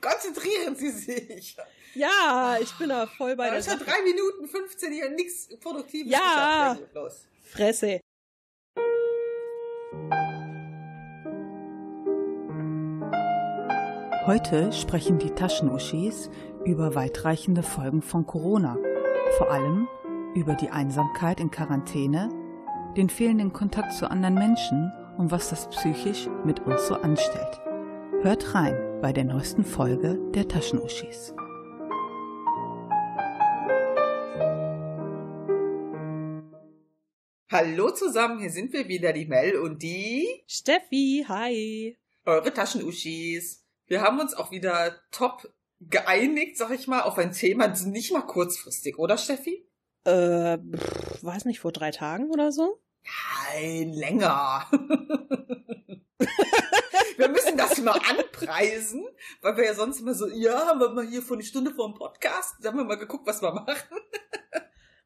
Konzentrieren Sie sich. Ja, ich bin da voll bei der schon drei Minuten 15 hier nichts Produktives. Ja. geschafft. Ja, Los. Fresse. Heute sprechen die Taschenuschis über weitreichende Folgen von Corona. Vor allem über die Einsamkeit in Quarantäne, den fehlenden Kontakt zu anderen Menschen und was das psychisch mit uns so anstellt. Hört rein bei der neuesten Folge der Taschenuschis. Hallo zusammen, hier sind wir wieder, die Mel und die Steffi, hi. eure Taschenuschis. Wir haben uns auch wieder top geeinigt, sag ich mal, auf ein Thema, nicht mal kurzfristig, oder Steffi? Äh, pff, weiß nicht, vor drei Tagen oder so? Nein, länger. wir müssen das immer anpreisen, weil wir ja sonst immer so, ja, haben wir mal hier vor eine Stunde vor dem Podcast, da haben wir mal geguckt, was wir machen.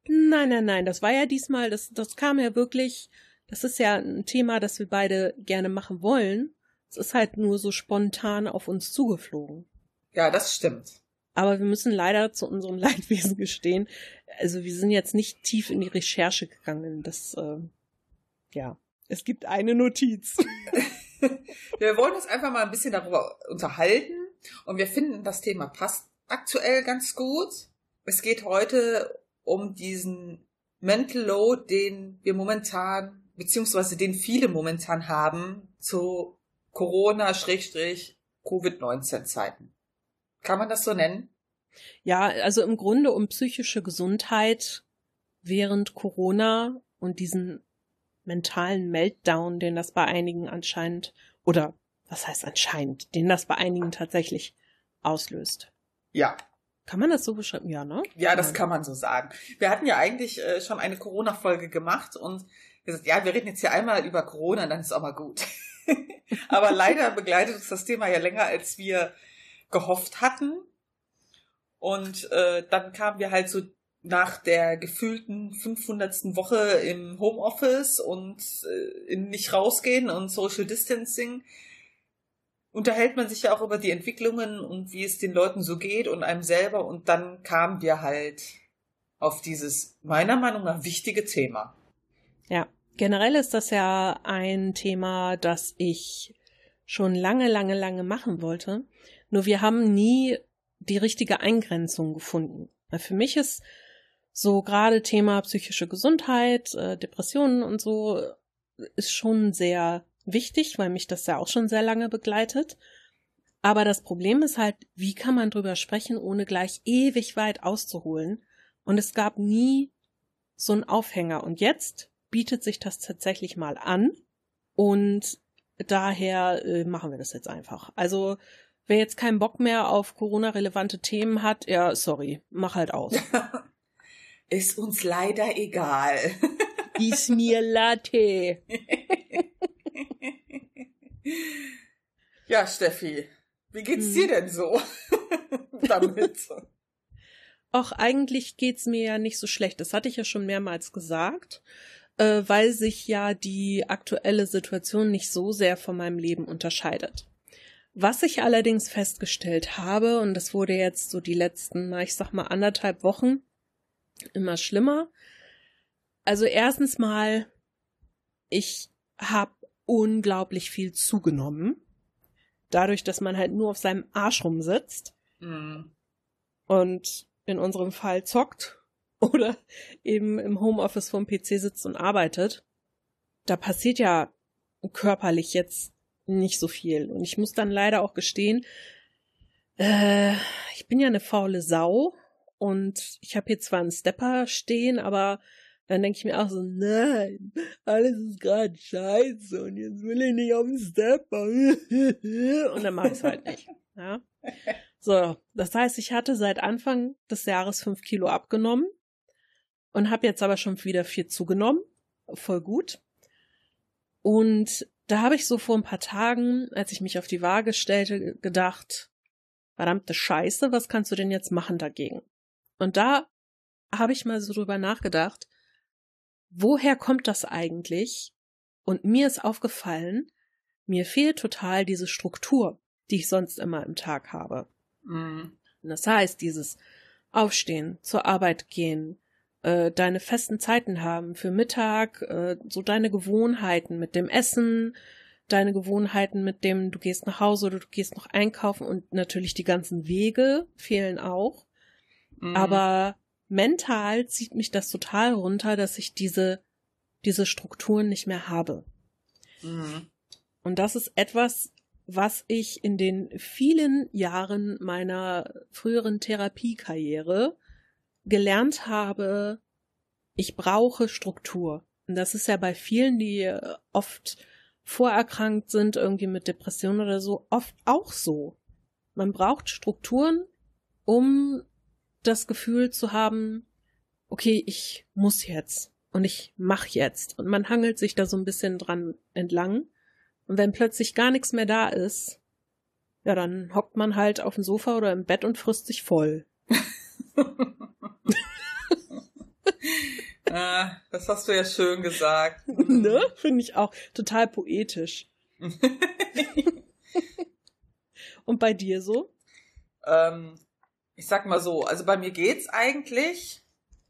Nein, nein, nein, das war ja diesmal, das, das kam ja wirklich, das ist ja ein Thema, das wir beide gerne machen wollen. Es ist halt nur so spontan auf uns zugeflogen. Ja, das stimmt. Aber wir müssen leider zu unserem Leidwesen gestehen. Also wir sind jetzt nicht tief in die Recherche gegangen. Das, äh, ja. Es gibt eine Notiz. Wir wollen uns einfach mal ein bisschen darüber unterhalten und wir finden, das Thema passt aktuell ganz gut. Es geht heute um diesen Mental Load, den wir momentan, beziehungsweise den viele momentan haben, zu Corona-Covid-19-Zeiten. Kann man das so nennen? Ja, also im Grunde um psychische Gesundheit während Corona und diesen mentalen Meltdown, den das bei einigen anscheinend, oder was heißt anscheinend, den das bei einigen tatsächlich auslöst. Ja. Kann man das so beschreiben? Ja, ne? Ja, das kann man so sagen. Wir hatten ja eigentlich äh, schon eine Corona-Folge gemacht und gesagt, ja, wir reden jetzt hier einmal über Corona, dann ist auch mal gut. Aber leider begleitet uns das Thema ja länger, als wir gehofft hatten. Und äh, dann kamen wir halt so nach der gefühlten 500. Woche im Homeoffice und äh, nicht rausgehen und Social Distancing unterhält man sich ja auch über die Entwicklungen und wie es den Leuten so geht und einem selber und dann kamen wir halt auf dieses meiner Meinung nach wichtige Thema. Ja, generell ist das ja ein Thema, das ich schon lange, lange, lange machen wollte. Nur wir haben nie die richtige Eingrenzung gefunden. Für mich ist so gerade Thema psychische Gesundheit, äh, Depressionen und so äh, ist schon sehr wichtig, weil mich das ja auch schon sehr lange begleitet. Aber das Problem ist halt, wie kann man drüber sprechen, ohne gleich ewig weit auszuholen? Und es gab nie so einen Aufhänger. Und jetzt bietet sich das tatsächlich mal an. Und daher äh, machen wir das jetzt einfach. Also, wer jetzt keinen Bock mehr auf Corona-relevante Themen hat, ja, sorry, mach halt aus. Ist uns leider egal. Ist mir Latte. ja, Steffi, wie geht's Hm. dir denn so damit? Auch eigentlich geht's mir ja nicht so schlecht. Das hatte ich ja schon mehrmals gesagt, äh, weil sich ja die aktuelle Situation nicht so sehr von meinem Leben unterscheidet. Was ich allerdings festgestellt habe, und das wurde jetzt so die letzten, na, ich sag mal, anderthalb Wochen immer schlimmer. Also erstens mal, ich habe unglaublich viel zugenommen. Dadurch, dass man halt nur auf seinem Arsch rumsitzt Hm. und in unserem Fall zockt oder eben im Homeoffice vom PC sitzt und arbeitet, da passiert ja körperlich jetzt nicht so viel. Und ich muss dann leider auch gestehen, äh, ich bin ja eine faule Sau und ich habe hier zwar einen Stepper stehen, aber dann denke ich mir auch so, nein, alles ist gerade scheiße und jetzt will ich nicht auf den Stepper. Und dann mache ich es halt nicht. Ja. So, das heißt, ich hatte seit Anfang des Jahres fünf Kilo abgenommen und habe jetzt aber schon wieder vier zugenommen. Voll gut. Und da habe ich so vor ein paar Tagen, als ich mich auf die Waage stellte, gedacht, verdammte Scheiße, was kannst du denn jetzt machen dagegen? Und da habe ich mal so drüber nachgedacht, woher kommt das eigentlich? Und mir ist aufgefallen, mir fehlt total diese Struktur, die ich sonst immer im Tag habe. Mhm. Das heißt, dieses Aufstehen, zur Arbeit gehen, äh, deine festen Zeiten haben für Mittag, äh, so deine Gewohnheiten mit dem Essen, deine Gewohnheiten mit dem, du gehst nach Hause oder du gehst noch einkaufen und natürlich die ganzen Wege fehlen auch. Mhm. Aber mental zieht mich das total runter, dass ich diese, diese Strukturen nicht mehr habe. Mhm. Und das ist etwas, was ich in den vielen Jahren meiner früheren Therapiekarriere gelernt habe, ich brauche Struktur. Und das ist ja bei vielen, die oft vorerkrankt sind, irgendwie mit Depressionen oder so, oft auch so. Man braucht Strukturen, um das Gefühl zu haben, okay, ich muss jetzt und ich mach jetzt. Und man hangelt sich da so ein bisschen dran entlang. Und wenn plötzlich gar nichts mehr da ist, ja, dann hockt man halt auf dem Sofa oder im Bett und frisst sich voll. ah, das hast du ja schön gesagt. ne? Finde ich auch total poetisch. und bei dir so? ähm, ich sag mal so, also bei mir geht's eigentlich.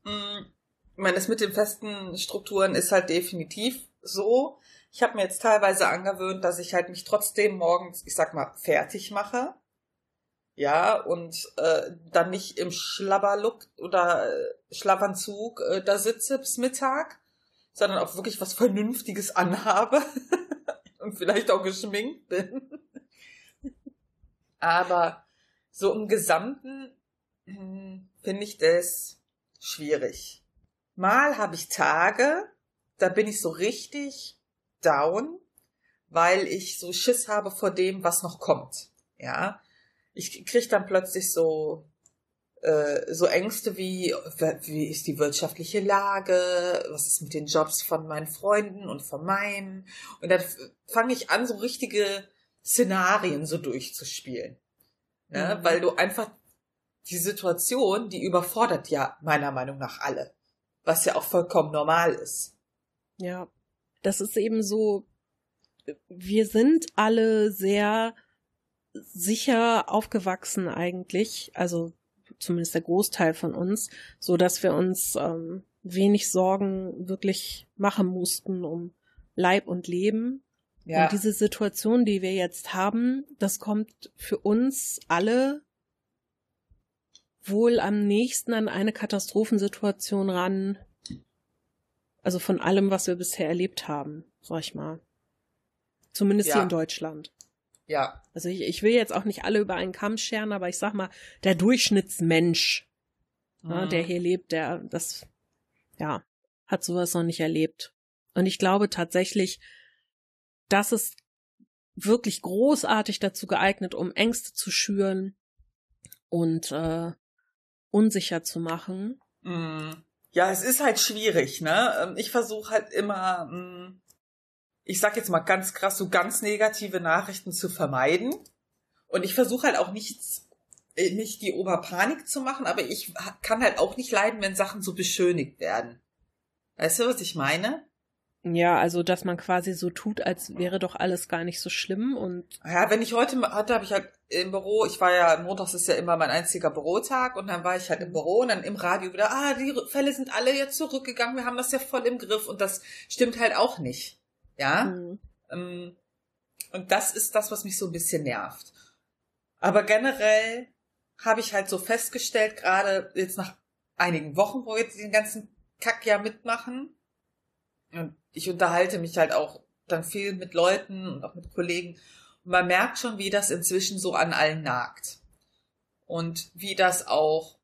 Hm, Ich meine, das mit den festen Strukturen ist halt definitiv so. Ich habe mir jetzt teilweise angewöhnt, dass ich halt mich trotzdem morgens, ich sag mal, fertig mache. Ja, und äh, dann nicht im Schlabberlook oder äh, Schlafanzug äh, da sitze bis Mittag, sondern auch wirklich was Vernünftiges anhabe und vielleicht auch geschminkt bin. Aber so im Gesamten hm, finde ich das schwierig. Mal habe ich Tage, da bin ich so richtig down, weil ich so Schiss habe vor dem, was noch kommt. Ja, ich krieg dann plötzlich so äh, so Ängste wie wie ist die wirtschaftliche Lage, was ist mit den Jobs von meinen Freunden und von meinem und dann fange ich an so richtige Szenarien so durchzuspielen, ne? Mhm. weil du einfach die Situation, die überfordert ja meiner Meinung nach alle, was ja auch vollkommen normal ist. Ja, das ist eben so, wir sind alle sehr sicher aufgewachsen eigentlich, also zumindest der Großteil von uns, so dass wir uns ähm, wenig Sorgen wirklich machen mussten um Leib und Leben. Ja, Und diese Situation, die wir jetzt haben, das kommt für uns alle wohl am nächsten an eine Katastrophensituation ran. Also von allem, was wir bisher erlebt haben, sag ich mal. Zumindest Ja. hier in Deutschland. ja, Also ich, ich will jetzt auch nicht alle über einen Kamm scheren, aber ich sag mal, der Durchschnittsmensch, ja, Mhm. der hier lebt, der das, ja, hat sowas noch nicht erlebt. Und ich glaube tatsächlich, das ist wirklich großartig dazu geeignet, um Ängste zu schüren und äh, unsicher zu machen. Mm. Ja, es ist halt schwierig, ne? Ähm, Ich versuche halt immer, mm, ich sag jetzt mal ganz krass, so ganz negative Nachrichten zu vermeiden. Und ich versuche halt auch nichts, äh, nicht die Oberpanik zu machen, aber ich kann halt auch nicht leiden, wenn Sachen so beschönigt werden. Weißt du, was ich meine? Ja, also dass man quasi so tut, als wäre doch alles gar nicht so schlimm und Ja, wenn ich heute hatte, habe ich halt im Büro, ich war ja, montags ist ja immer mein einziger Bürotag und dann war ich halt im Büro und dann im Radio wieder, ah, die Fälle sind alle jetzt zurückgegangen, wir haben das ja voll im Griff und das stimmt halt auch nicht. Ja? hm, Ähm, Und das ist das, was mich so ein bisschen nervt. Aber generell habe ich halt so festgestellt, gerade jetzt nach einigen Wochen, wo wir jetzt den ganzen Kack ja mitmachen, und ich unterhalte mich halt auch dann viel mit Leuten und auch mit Kollegen, und man merkt schon, wie das inzwischen so an allen nagt. Und wie das auch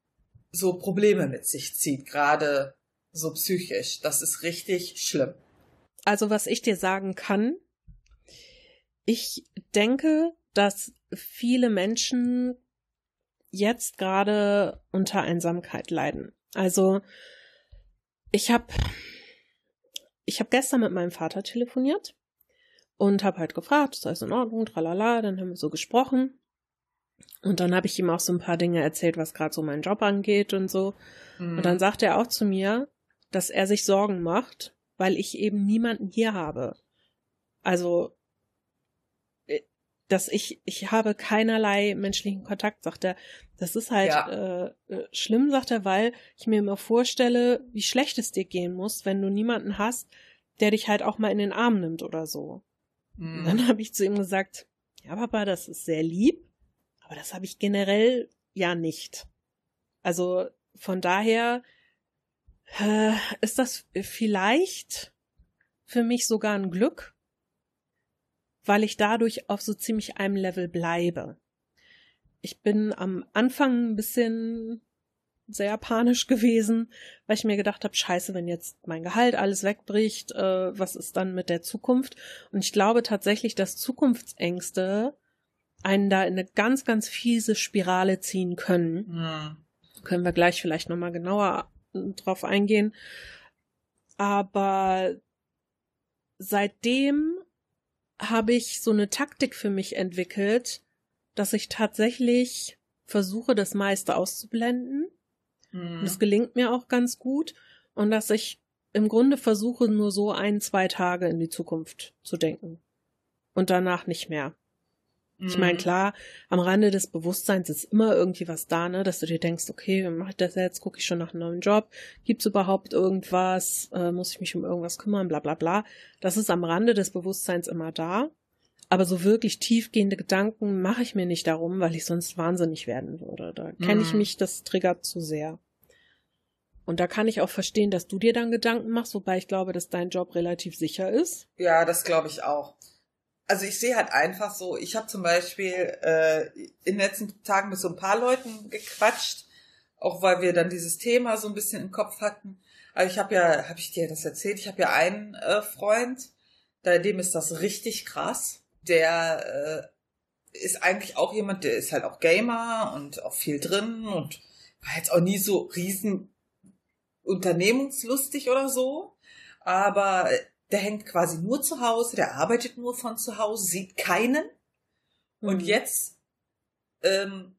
so Probleme mit sich zieht, gerade so psychisch. Das ist richtig schlimm. Also was ich dir sagen kann, ich denke, dass viele Menschen jetzt gerade unter Einsamkeit leiden. Also ich habe ich habe gestern mit meinem Vater telefoniert und habe halt gefragt, ist alles in Ordnung, tralala, dann haben wir so gesprochen. Und dann habe ich ihm auch so ein paar Dinge erzählt, was gerade so meinen Job angeht und so. Und dann sagt er auch zu mir, dass er sich Sorgen macht, weil ich eben niemanden hier habe. Also, dass ich, ich habe keinerlei menschlichen Kontakt, sagt er. Das ist halt Ja. äh, äh, schlimm, sagt er, weil ich mir immer vorstelle, wie schlecht es dir gehen muss, wenn du niemanden hast, der dich halt auch mal in den Arm nimmt oder so. Mhm. dann habe ich zu ihm gesagt, ja, Papa, das ist sehr lieb, aber das habe ich generell ja nicht. Also von daher äh, ist das vielleicht für mich sogar ein Glück, weil ich dadurch auf so ziemlich einem Level bleibe. Ich bin am Anfang ein bisschen sehr panisch gewesen, weil ich mir gedacht habe, scheiße, wenn jetzt mein Gehalt alles wegbricht, äh, was ist dann mit der Zukunft? Und ich glaube tatsächlich, dass Zukunftsängste einen da in eine ganz, ganz fiese Spirale ziehen können. Mhm. Können wir gleich vielleicht nochmal genauer äh, drauf eingehen. Aber seitdem habe ich so eine Taktik für mich entwickelt, dass ich tatsächlich versuche, das meiste auszublenden. Mhm. gelingt mir auch ganz gut. Und dass ich im Grunde versuche, nur so ein, zwei Tage in die Zukunft zu denken. Und danach nicht mehr. Ich meine, Mhm. klar, am Rande des Bewusstseins ist immer irgendwie was da, ne, dass du dir denkst, okay, wie mache ich das jetzt? Gucke ich schon nach einem neuen Job? Gibt's überhaupt irgendwas? Äh, muss ich mich um irgendwas kümmern? Bla bla bla. Das ist am Rande des Bewusstseins immer da. Aber so wirklich tiefgehende Gedanken mache ich mir nicht darum, weil ich sonst wahnsinnig werden würde. Da kenne ich Mhm. mich, das triggert zu sehr. Und da kann ich auch verstehen, dass du dir dann Gedanken machst, wobei ich glaube, dass dein Job relativ sicher ist. Ja, das glaube ich auch. Also ich sehe halt einfach so, ich habe zum Beispiel äh, in den letzten Tagen mit so ein paar Leuten gequatscht, auch weil wir dann dieses Thema so ein bisschen im Kopf hatten. Also ich habe ja, habe ich dir das erzählt, ich habe ja einen äh, Freund, bei dem ist das richtig krass. Der äh, ist eigentlich auch jemand, der ist halt auch Gamer und auch viel drin und war jetzt auch nie so riesen unternehmungslustig oder so. Aber der hängt quasi nur zu Hause, der arbeitet nur von zu Hause, sieht keinen. Und Mhm. jetzt, ähm,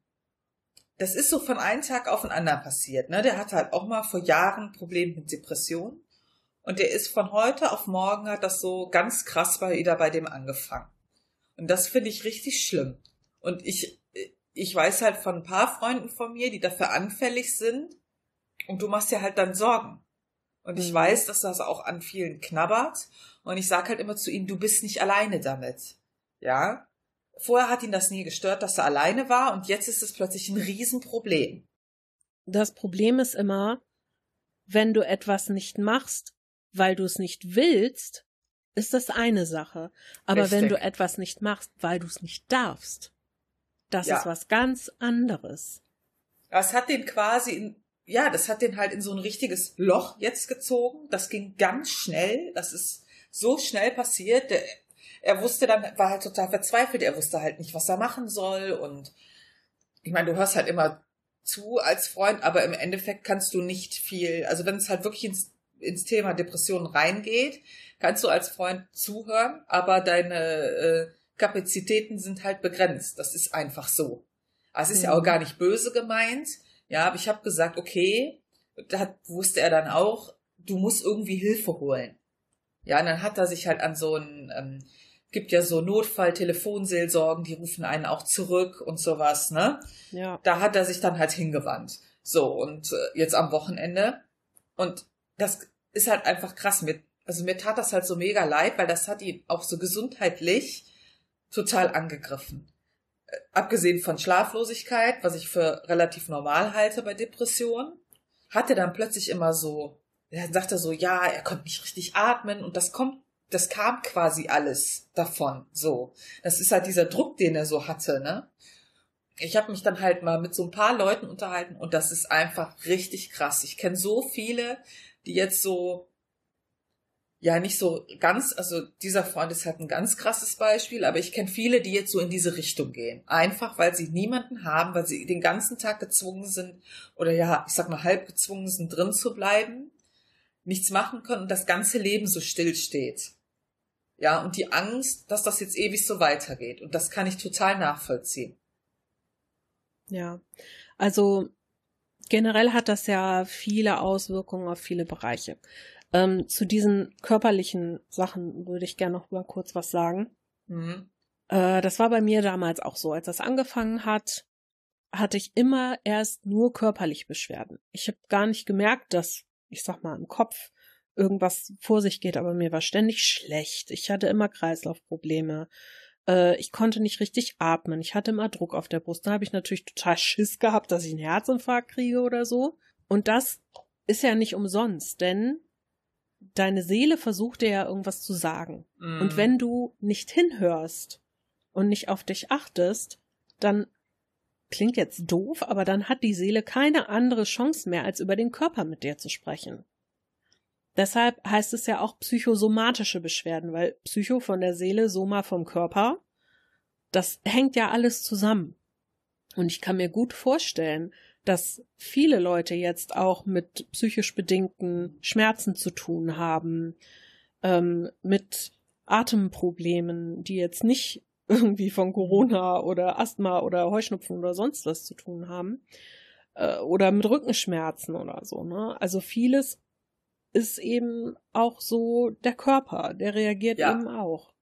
das ist so von einem Tag auf den anderen passiert. Ne? Der hatte halt auch mal vor Jahren Probleme mit Depressionen. Und der ist von heute auf morgen hat das so ganz krass bei, wieder bei dem angefangen. Und das finde ich richtig schlimm. Und ich, ich weiß halt von ein paar Freunden von mir, die dafür anfällig sind. Und du machst dir halt dann Sorgen. Und ich Mhm. weiß, dass das auch an vielen knabbert. Und ich sage halt immer zu ihnen, du bist nicht alleine damit. Ja? Vorher hat ihn das nie gestört, dass er alleine war. Und jetzt ist es plötzlich ein Riesenproblem. Das Problem ist immer, wenn du etwas nicht machst, weil du es nicht willst, ist das eine Sache. Aber wenn Richtig. du etwas nicht machst, weil du es nicht darfst, das Ja. ist was ganz anderes. Das hat den quasi in, ja, das hat den halt in so ein richtiges Loch jetzt gezogen. Das ging ganz schnell. Das ist so schnell passiert. Der, er wusste dann, war halt total verzweifelt. Er wusste halt nicht, was er machen soll. Und ich meine, du hörst halt immer zu als Freund, aber im Endeffekt kannst du nicht viel, also wenn es halt wirklich ins, ins Thema Depression reingeht, kannst du als Freund zuhören, aber deine äh, Kapazitäten sind halt begrenzt. Das ist einfach so. Also es ist ja Mhm. auch gar nicht böse gemeint. Ja, aber ich habe gesagt, okay, da wusste er dann auch, du musst irgendwie Hilfe holen. Ja, und dann hat er sich halt an so ein, ähm, gibt ja so Notfall-Telefonseelsorgen, die rufen einen auch zurück und sowas, ne? Ja. Da hat er sich dann halt hingewandt. So, und äh, jetzt am Wochenende. Und das ist halt einfach krass. Mir, also mir tat das halt so mega leid, weil das hat ihn auch so gesundheitlich total angegriffen. Abgesehen von Schlaflosigkeit, was ich für relativ normal halte bei Depressionen, hat er dann plötzlich immer so, er sagte so, ja, er konnte nicht richtig atmen und das kommt, das kam quasi alles davon, so. Das ist halt dieser Druck, den er so hatte, ne? Ich habe mich dann halt mal mit so ein paar Leuten unterhalten und das ist einfach richtig krass. Ich kenne so viele, die jetzt so ja nicht so ganz, also dieser Freund ist halt ein ganz krasses Beispiel, aber ich kenne viele, die jetzt so in diese Richtung gehen. Einfach, weil sie niemanden haben, weil sie den ganzen Tag gezwungen sind oder ja, ich sag mal halb gezwungen sind, drin zu bleiben, nichts machen können und das ganze Leben so still steht. Ja, und die Angst, dass das jetzt ewig so weitergeht. Und das kann ich total nachvollziehen. Ja, also generell hat das ja viele Auswirkungen auf viele Bereiche. Ähm, zu diesen körperlichen Sachen würde ich gerne noch mal kurz was sagen. Mhm. Äh, das war bei mir damals auch so. Als das angefangen hat, hatte ich immer erst nur körperlich Beschwerden. Ich habe gar nicht gemerkt, dass, ich sag mal, im Kopf irgendwas vor sich geht, aber mir war ständig schlecht. Ich hatte immer Kreislaufprobleme. Äh, ich konnte nicht richtig atmen. Ich hatte immer Druck auf der Brust. Da habe ich natürlich total Schiss gehabt, dass ich einen Herzinfarkt kriege oder so. Und das ist ja nicht umsonst, denn deine Seele versucht dir ja irgendwas zu sagen. Mm. Und wenn du nicht hinhörst und nicht auf dich achtest, dann klingt jetzt doof, aber dann hat die Seele keine andere Chance mehr, als über den Körper mit dir zu sprechen. Deshalb heißt es ja auch psychosomatische Beschwerden, weil Psycho von der Seele, Soma vom Körper, das hängt ja alles zusammen. Und ich kann mir gut vorstellen, dass viele Leute jetzt auch mit psychisch bedingten Schmerzen zu tun haben, ähm, mit Atemproblemen, die jetzt nicht irgendwie von Corona oder Asthma oder Heuschnupfen oder sonst was zu tun haben, äh, oder mit Rückenschmerzen oder so. Ne? Also vieles ist eben auch so der Körper, der reagiert ja. eben auch.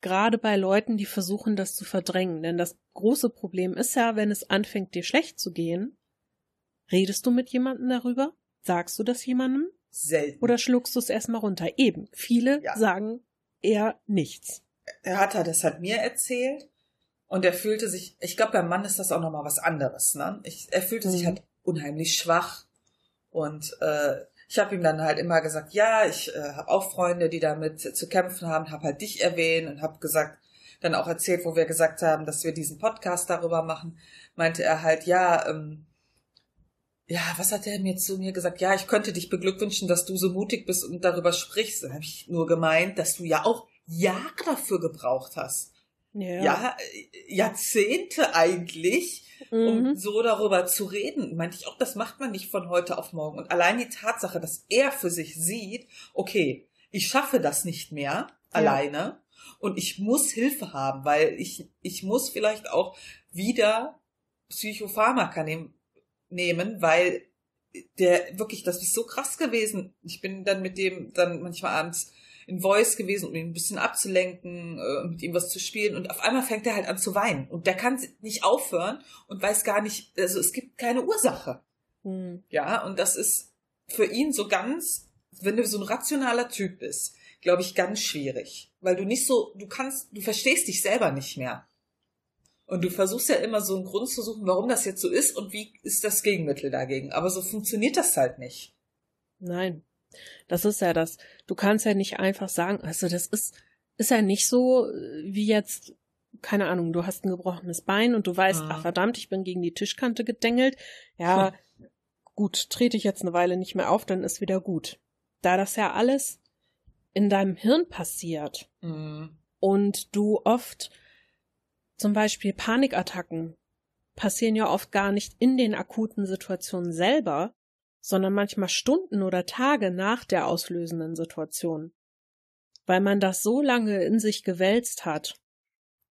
Gerade bei Leuten, die versuchen, das zu verdrängen. Denn das große Problem ist ja, wenn es anfängt, dir schlecht zu gehen, redest du mit jemandem darüber? Sagst du das jemandem? Selten. Oder schluckst du es erstmal runter? Eben. Viele ja. sagen eher nichts. Er hat das hat mir erzählt und er fühlte sich, ich glaube, beim Mann ist das auch nochmal was anderes, ne? Ich, er fühlte mhm. sich halt unheimlich schwach und äh, ich habe ihm dann halt immer gesagt, ja, ich äh, habe auch Freunde, die damit zu kämpfen haben, habe halt dich erwähnt und habe gesagt, dann auch erzählt, wo wir gesagt haben, dass wir diesen Podcast darüber machen, meinte er halt, ja, ähm, ja, was hat er mir zu mir gesagt? Ja, ich könnte dich beglückwünschen, dass du so mutig bist und darüber sprichst. Dann habe ich nur gemeint, dass du ja auch Jahre dafür gebraucht hast. Ja, ja Jahrzehnte eigentlich, mhm. um so darüber zu reden. Meinte ich auch, das macht man nicht von heute auf morgen. Und allein die Tatsache, dass er für sich sieht, okay, ich schaffe das nicht mehr ja. alleine und ich muss Hilfe haben, weil ich, ich muss vielleicht auch wieder Psychopharmaka nehmen, nehmen, weil der wirklich, das ist so krass gewesen. Ich bin dann mit dem dann manchmal abends in Voice gewesen, um ihn ein bisschen abzulenken, äh, mit ihm was zu spielen. Und auf einmal fängt er halt an zu weinen. Und der kann nicht aufhören und weiß gar nicht, also es gibt keine Ursache. Mhm. Ja, und das ist für ihn so ganz, wenn du so ein rationaler Typ bist, glaube ich, ganz schwierig. Weil du nicht so, du kannst, du verstehst dich selber nicht mehr. Und du versuchst ja immer so einen Grund zu suchen, warum das jetzt so ist und wie ist das Gegenmittel dagegen. Aber so funktioniert das halt nicht. Nein. Das ist ja das. Du kannst ja nicht einfach sagen, also das ist, ist ja nicht so wie jetzt, keine Ahnung, du hast ein gebrochenes Bein und du weißt, ja. ach verdammt, ich bin gegen die Tischkante gedengelt. Ja, gut, trete ich jetzt eine Weile nicht mehr auf, dann ist wieder gut. Da das ja alles in deinem Hirn passiert mhm. und du oft zum Beispiel Panikattacken passieren ja oft gar nicht in den akuten Situationen selber, sondern manchmal Stunden oder Tage nach der auslösenden Situation, weil man das so lange in sich gewälzt hat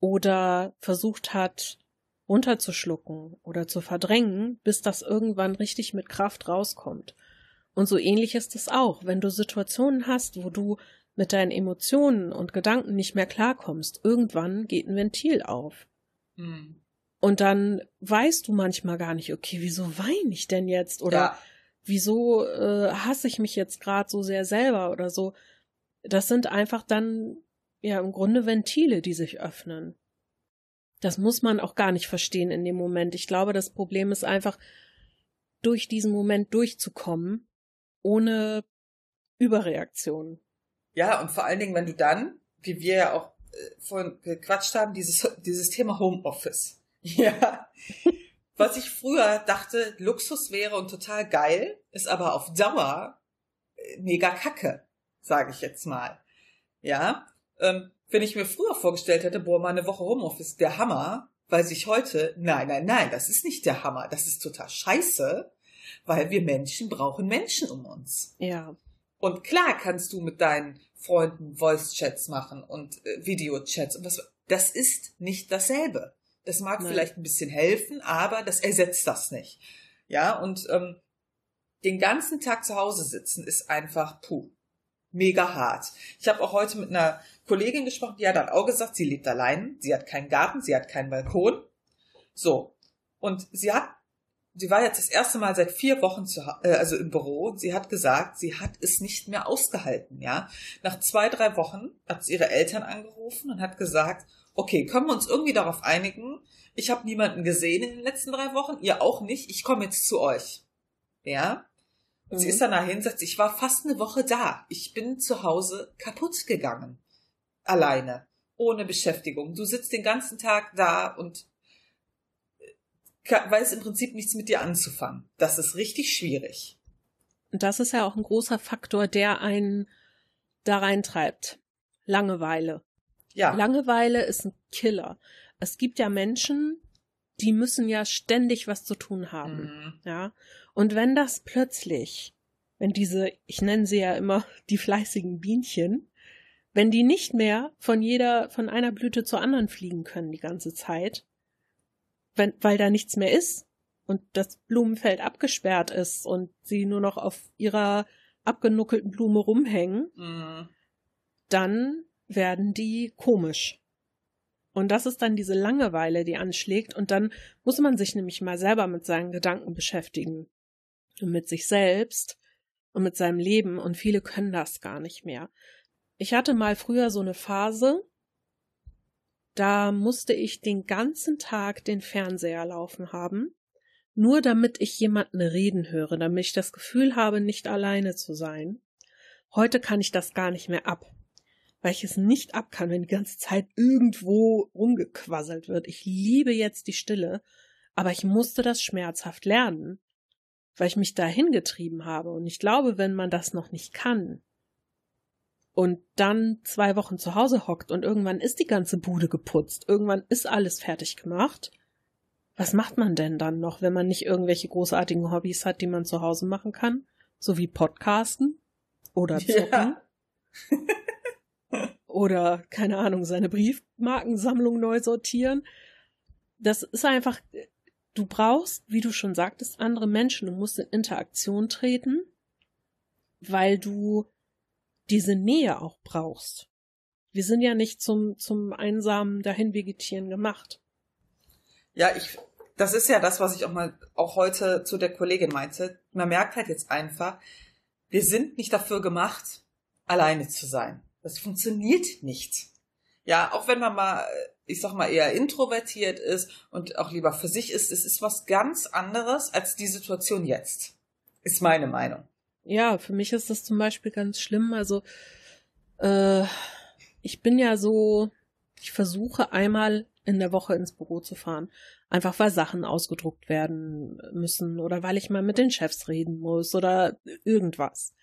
oder versucht hat, runterzuschlucken oder zu verdrängen, bis das irgendwann richtig mit Kraft rauskommt. Und so ähnlich ist es auch, wenn du Situationen hast, wo du mit deinen Emotionen und Gedanken nicht mehr klarkommst, irgendwann geht ein Ventil auf. Mhm. Und dann weißt du manchmal gar nicht, okay, wieso weine ich denn jetzt? Oder ja wieso äh, hasse ich mich jetzt gerade so sehr selber oder so. Das sind einfach dann ja im Grunde Ventile, die sich öffnen. Das muss man auch gar nicht verstehen in dem Moment. Ich glaube, das Problem ist einfach, durch diesen Moment durchzukommen, ohne Überreaktion. Ja, und vor allen Dingen, wenn du dann, wie wir ja auch äh, vorhin gequatscht haben, dieses, dieses Thema Homeoffice. Ja. Was ich früher dachte, Luxus wäre und total geil, ist aber auf Dauer äh, mega kacke, sage ich jetzt mal. Ja, ähm, wenn ich mir früher vorgestellt hätte, boah, mal eine Woche Homeoffice, der Hammer, weiß ich heute, nein, nein, nein, das ist nicht der Hammer, das ist total scheiße, weil wir Menschen brauchen Menschen um uns. Ja. Und klar kannst du mit deinen Freunden Voice-Chats machen und äh, Video-Chats und was, das ist nicht dasselbe. Das mag Nein. vielleicht ein bisschen helfen, aber das ersetzt das nicht. Ja, und ähm, den ganzen Tag zu Hause sitzen ist einfach puh. mega hart. Ich habe auch heute mit einer Kollegin gesprochen, die hat dann auch gesagt, sie lebt allein, sie hat keinen Garten, sie hat keinen Balkon. So. Und sie hat, sie war jetzt das erste Mal seit vier Wochen zu, äh, also im Büro und sie hat gesagt, sie hat es nicht mehr ausgehalten, ja. Nach zwei, drei Wochen hat sie ihre Eltern angerufen und hat gesagt, okay, können wir uns irgendwie darauf einigen? Ich habe niemanden gesehen in den letzten drei Wochen, ihr auch nicht, ich komme jetzt zu euch. Ja. Und sie Mhm. ist dann dahin, sagt, sie, ich war fast eine Woche da. Ich bin zu Hause kaputt gegangen. Alleine. Ohne Beschäftigung. Du sitzt den ganzen Tag da und ka- weiß im Prinzip nichts mit dir anzufangen. Das ist richtig schwierig. Und das ist ja auch ein großer Faktor, der einen da reintreibt. Langeweile. Ja. Langeweile ist ein Killer. Es gibt ja Menschen, die müssen ja ständig was zu tun haben. Mhm. Ja. Und wenn das plötzlich, wenn diese, ich nenne sie ja immer die fleißigen Bienchen, wenn die nicht mehr von jeder, von einer Blüte zur anderen fliegen können die ganze Zeit, wenn, weil da nichts mehr ist und das Blumenfeld abgesperrt ist und sie nur noch auf ihrer abgenuckelten Blume rumhängen, Mhm. dann werden die komisch. Und das ist dann diese Langeweile, die anschlägt. Und dann muss man sich nämlich mal selber mit seinen Gedanken beschäftigen. Und mit sich selbst und mit seinem Leben. Und viele können das gar nicht mehr. Ich hatte mal früher so eine Phase, da musste ich den ganzen Tag den Fernseher laufen haben. Nur damit ich jemanden reden höre, damit ich das Gefühl habe, nicht alleine zu sein. Heute kann ich das gar nicht mehr ab weil ich es nicht ab kann, wenn die ganze Zeit irgendwo rumgequasselt wird. Ich liebe jetzt die Stille, aber ich musste das schmerzhaft lernen, weil ich mich dahin getrieben habe. Und ich glaube, wenn man das noch nicht kann und dann zwei Wochen zu Hause hockt und irgendwann ist die ganze Bude geputzt, irgendwann ist alles fertig gemacht, was macht man denn dann noch, wenn man nicht irgendwelche großartigen Hobbys hat, die man zu Hause machen kann? So wie Podcasten oder zocken? Ja. oder keine Ahnung, seine Briefmarkensammlung neu sortieren. Das ist einfach, du brauchst, wie du schon sagtest, andere Menschen. Du musst in Interaktion treten, weil du diese Nähe auch brauchst. Wir sind ja nicht zum, zum einsamen Dahinvegetieren gemacht. Ja, ich, das ist ja das, was ich auch mal, auch heute zu der Kollegin meinte. Man merkt halt jetzt einfach, wir sind nicht dafür gemacht, alleine zu sein. Das funktioniert nicht. Ja, auch wenn man mal, ich sag mal, eher introvertiert ist und auch lieber für sich ist, es ist was ganz anderes als die Situation jetzt. Ist meine Meinung. Ja, für mich ist das zum Beispiel ganz schlimm. Also, äh, ich bin ja so, ich versuche einmal in der Woche ins Büro zu fahren. Einfach weil Sachen ausgedruckt werden müssen oder weil ich mal mit den Chefs reden muss oder irgendwas.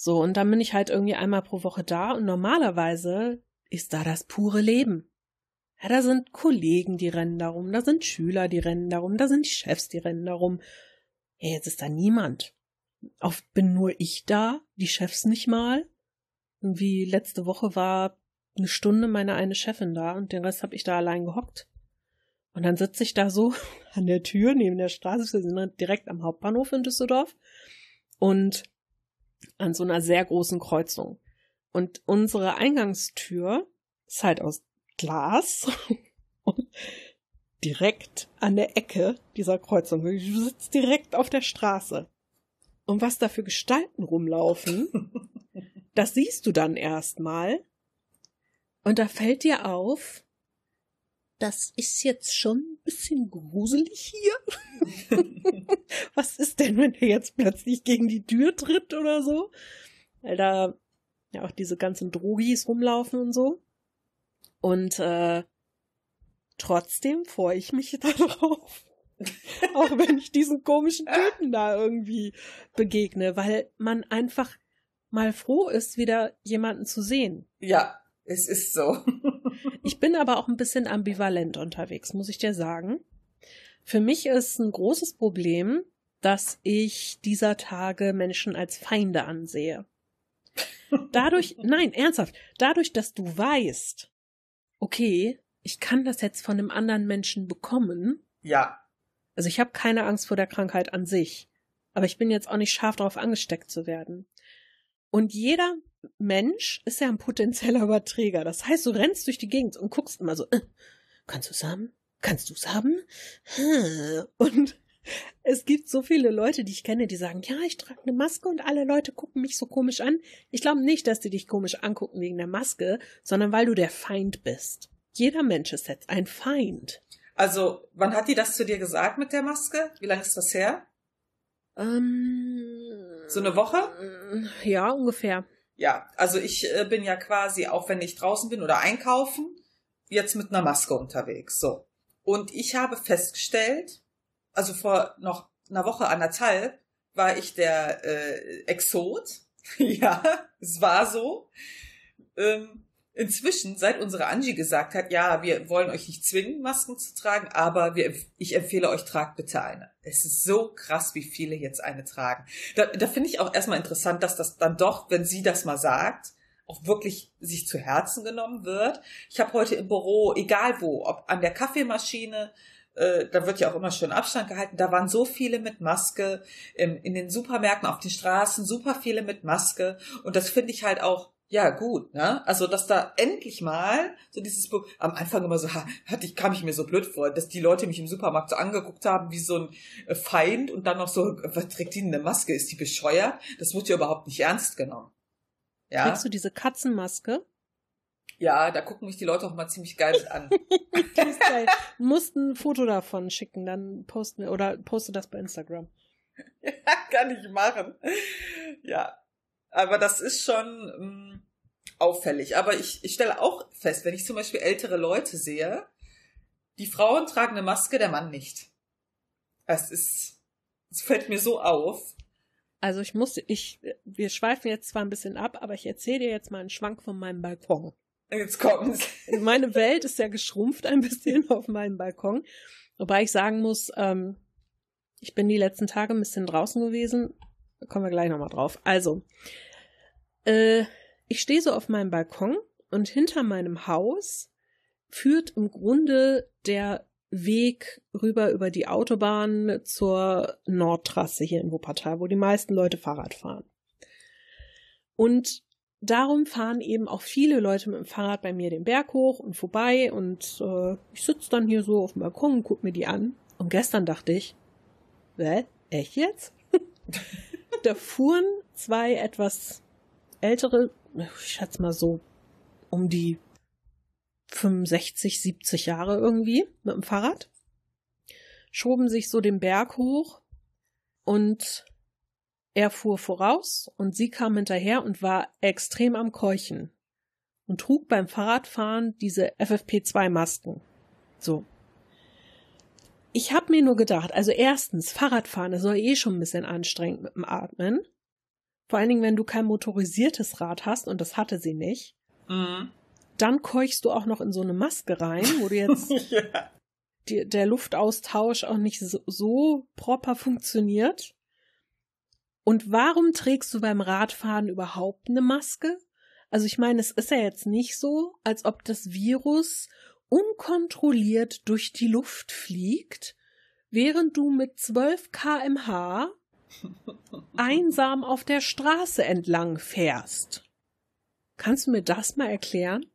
So, und dann bin ich halt irgendwie einmal pro Woche da und normalerweise ist da das pure Leben. Ja, da sind Kollegen, die rennen darum, da sind Schüler, die rennen darum, da sind die Chefs, die rennen darum. Ja, jetzt ist da niemand. Oft bin nur ich da, die Chefs nicht mal. Und wie letzte Woche war eine Stunde meine eine Chefin da und den Rest habe ich da allein gehockt. Und dann sitze ich da so an der Tür neben der Straße, wir sind direkt am Hauptbahnhof in Düsseldorf und an so einer sehr großen Kreuzung. Und unsere Eingangstür ist halt aus Glas und direkt an der Ecke dieser Kreuzung. Du sitzt direkt auf der Straße. Und was da für Gestalten rumlaufen, das siehst du dann erstmal. Und da fällt dir auf, das ist jetzt schon bisschen gruselig hier. Was ist denn, wenn er jetzt plötzlich gegen die Tür tritt oder so? Weil da ja auch diese ganzen Drogis rumlaufen und so. Und äh, trotzdem freue ich mich darauf. auch wenn ich diesen komischen Typen da irgendwie begegne, weil man einfach mal froh ist, wieder jemanden zu sehen. Ja, es ist so. Ich bin aber auch ein bisschen ambivalent unterwegs, muss ich dir sagen. Für mich ist ein großes Problem, dass ich dieser Tage Menschen als Feinde ansehe. Dadurch, nein, ernsthaft, dadurch, dass du weißt, okay, ich kann das jetzt von einem anderen Menschen bekommen. Ja. Also ich habe keine Angst vor der Krankheit an sich, aber ich bin jetzt auch nicht scharf darauf angesteckt zu werden. Und jeder Mensch ist ja ein potenzieller Überträger. Das heißt, du rennst durch die Gegend und guckst immer so, äh, kannst du es haben? Kannst du es haben? Und es gibt so viele Leute, die ich kenne, die sagen, ja, ich trage eine Maske und alle Leute gucken mich so komisch an. Ich glaube nicht, dass die dich komisch angucken wegen der Maske, sondern weil du der Feind bist. Jeder Mensch ist jetzt ein Feind. Also, wann hat die das zu dir gesagt mit der Maske? Wie lange ist das her? Ähm, So eine Woche? Ja, ungefähr. Ja, also ich äh, bin ja quasi, auch wenn ich draußen bin oder einkaufen, jetzt mit einer Maske unterwegs. So. Und ich habe festgestellt, also vor noch einer Woche, anderthalb, war ich der äh, Exot. ja, es war so. Ähm, inzwischen, seit unsere Angie gesagt hat, ja, wir wollen euch nicht zwingen, Masken zu tragen, aber wir, ich empfehle euch, tragt bitte eine. Es ist so krass, wie viele jetzt eine tragen. Da, da finde ich auch erstmal interessant, dass das dann doch, wenn sie das mal sagt, auch wirklich sich zu Herzen genommen wird. Ich habe heute im Büro, egal wo, ob an der Kaffeemaschine, äh, da wird ja auch immer schön Abstand gehalten, da waren so viele mit Maske, im, in den Supermärkten, auf den Straßen, super viele mit Maske. Und das finde ich halt auch ja, gut, ne? Also, dass da endlich mal so dieses Buch, am Anfang immer so, hatte ich, kam ich mir so blöd vor, dass die Leute mich im Supermarkt so angeguckt haben wie so ein äh, Feind und dann noch so, was trägt die eine Maske? Ist die bescheuert? Das wird ja überhaupt nicht ernst genommen. Ja. Trägst du diese Katzenmaske? Ja, da gucken mich die Leute auch mal ziemlich geil mit an. Geil. Musst ein Foto davon schicken, dann posten wir, oder poste das bei Instagram. ja, kann ich machen. Ja. Aber das ist schon ähm, auffällig. Aber ich, ich stelle auch fest, wenn ich zum Beispiel ältere Leute sehe, die Frauen tragen eine Maske, der Mann nicht. Es ist, es fällt mir so auf. Also ich muss, ich, wir schweifen jetzt zwar ein bisschen ab, aber ich erzähle dir jetzt mal einen Schwank von meinem Balkon. Jetzt kommt's. Meine Welt ist ja geschrumpft ein bisschen auf meinem Balkon. Wobei ich sagen muss, ähm, ich bin die letzten Tage ein bisschen draußen gewesen. Kommen wir gleich nochmal drauf. Also, äh, ich stehe so auf meinem Balkon und hinter meinem Haus führt im Grunde der Weg rüber über die Autobahn zur Nordtrasse hier in Wuppertal, wo die meisten Leute Fahrrad fahren. Und darum fahren eben auch viele Leute mit dem Fahrrad bei mir den Berg hoch und vorbei und äh, ich sitze dann hier so auf dem Balkon und guck mir die an. Und gestern dachte ich, Hä? Echt jetzt? da fuhren zwei etwas ältere, ich schätze mal so um die 65, 70 Jahre irgendwie mit dem Fahrrad, schoben sich so den Berg hoch und er fuhr voraus und sie kam hinterher und war extrem am Keuchen und trug beim Fahrradfahren diese FFP2-Masken. So, ich habe mir nur gedacht, also erstens, Fahrradfahren, das soll eh schon ein bisschen anstrengend mit dem Atmen. Vor allen Dingen, wenn du kein motorisiertes Rad hast, und das hatte sie nicht. Mhm. Dann keuchst du auch noch in so eine Maske rein, wo du jetzt ja. die, der Luftaustausch auch nicht so, so proper funktioniert. Und warum trägst du beim Radfahren überhaupt eine Maske? Also ich meine, es ist ja jetzt nicht so, als ob das Virus unkontrolliert durch die Luft fliegt, während du mit 12 kmh einsam auf der Straße entlang fährst. Kannst du mir das mal erklären?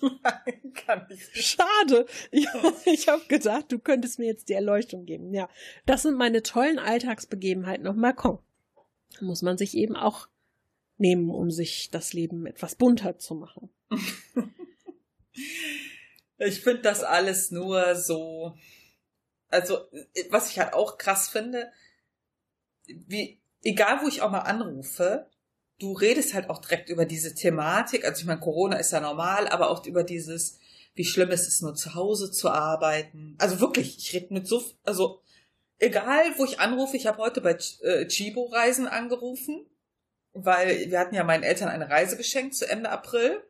Nein, kann ich. Schade. Ich, ich habe gedacht, du könntest mir jetzt die Erleuchtung geben. Ja, das sind meine tollen Alltagsbegebenheiten auf Balkon. Da muss man sich eben auch nehmen, um sich das Leben etwas bunter zu machen. Ich finde das alles nur so. Also, was ich halt auch krass finde, wie, egal wo ich auch mal anrufe, du redest halt auch direkt über diese Thematik. Also, ich meine, Corona ist ja normal, aber auch über dieses, wie schlimm ist es nur zu Hause zu arbeiten. Also wirklich, ich rede mit so, also, egal wo ich anrufe, ich habe heute bei äh, Chibo-Reisen angerufen weil wir hatten ja meinen Eltern eine Reise geschenkt zu Ende April.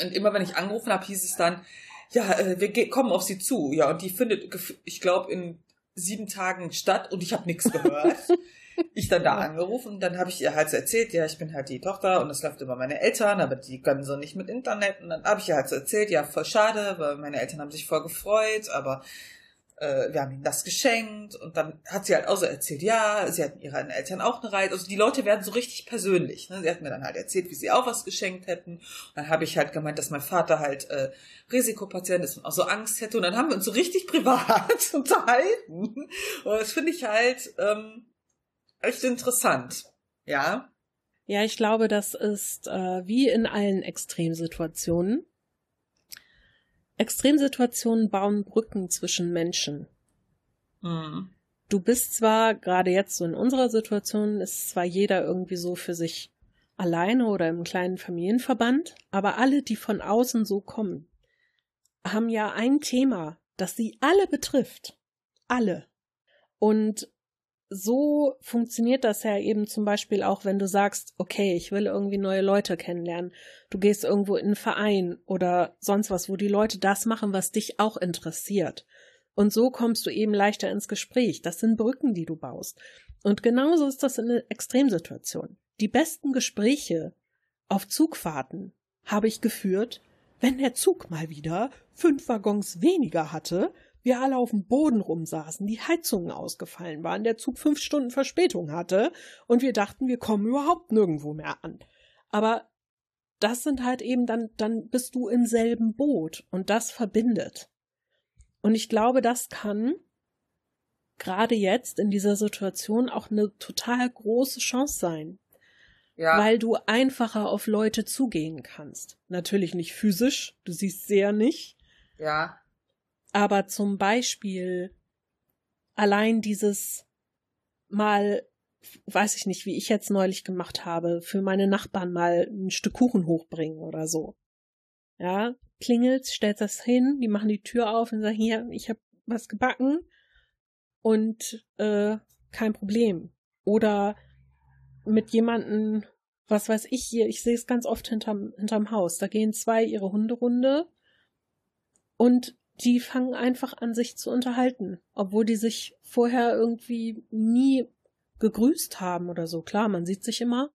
Und immer wenn ich angerufen habe, hieß es dann, ja, äh, wir kommen auf sie zu. Ja, und die findet, ich glaube, in sieben Tagen statt und ich habe nichts gehört. ich dann da angerufen und dann habe ich ihr halt so erzählt, ja, ich bin halt die Tochter und das läuft über meine Eltern, aber die können so nicht mit Internet. Und dann habe ich ihr halt so erzählt, ja, voll schade, weil meine Eltern haben sich voll gefreut, aber äh, wir haben ihnen das geschenkt und dann hat sie halt auch so erzählt, ja, sie hatten ihren Eltern auch eine Reise. Also die Leute werden so richtig persönlich. Ne? Sie hat mir dann halt erzählt, wie sie auch was geschenkt hätten. Und dann habe ich halt gemeint, dass mein Vater halt äh, Risikopatient ist und auch so Angst hätte. Und dann haben wir uns so richtig privat unterhalten. Und das finde ich halt ähm, echt interessant. Ja. Ja, ich glaube, das ist äh, wie in allen Extremsituationen. Extremsituationen bauen Brücken zwischen Menschen. Mhm. Du bist zwar, gerade jetzt so in unserer Situation, ist zwar jeder irgendwie so für sich alleine oder im kleinen Familienverband, aber alle, die von außen so kommen, haben ja ein Thema, das sie alle betrifft. Alle. Und so funktioniert das ja eben zum Beispiel auch, wenn du sagst, okay, ich will irgendwie neue Leute kennenlernen. Du gehst irgendwo in einen Verein oder sonst was, wo die Leute das machen, was dich auch interessiert. Und so kommst du eben leichter ins Gespräch. Das sind Brücken, die du baust. Und genauso ist das in einer Extremsituation. Die besten Gespräche auf Zugfahrten habe ich geführt, wenn der Zug mal wieder fünf Waggons weniger hatte wir alle auf dem Boden rumsaßen, die Heizungen ausgefallen waren, der Zug fünf Stunden Verspätung hatte und wir dachten, wir kommen überhaupt nirgendwo mehr an. Aber das sind halt eben dann, dann bist du im selben Boot und das verbindet. Und ich glaube, das kann gerade jetzt in dieser Situation auch eine total große Chance sein. Ja. Weil du einfacher auf Leute zugehen kannst. Natürlich nicht physisch, du siehst sehr nicht. Ja. Aber zum Beispiel allein dieses mal, weiß ich nicht, wie ich jetzt neulich gemacht habe, für meine Nachbarn mal ein Stück Kuchen hochbringen oder so. Ja, klingelt, stellt das hin, die machen die Tür auf und sagen, hier, ich habe was gebacken und äh, kein Problem. Oder mit jemanden, was weiß ich hier, ich sehe es ganz oft hinterm, hinterm Haus, da gehen zwei ihre Hunderunde und die fangen einfach an, sich zu unterhalten, obwohl die sich vorher irgendwie nie gegrüßt haben oder so. Klar, man sieht sich immer,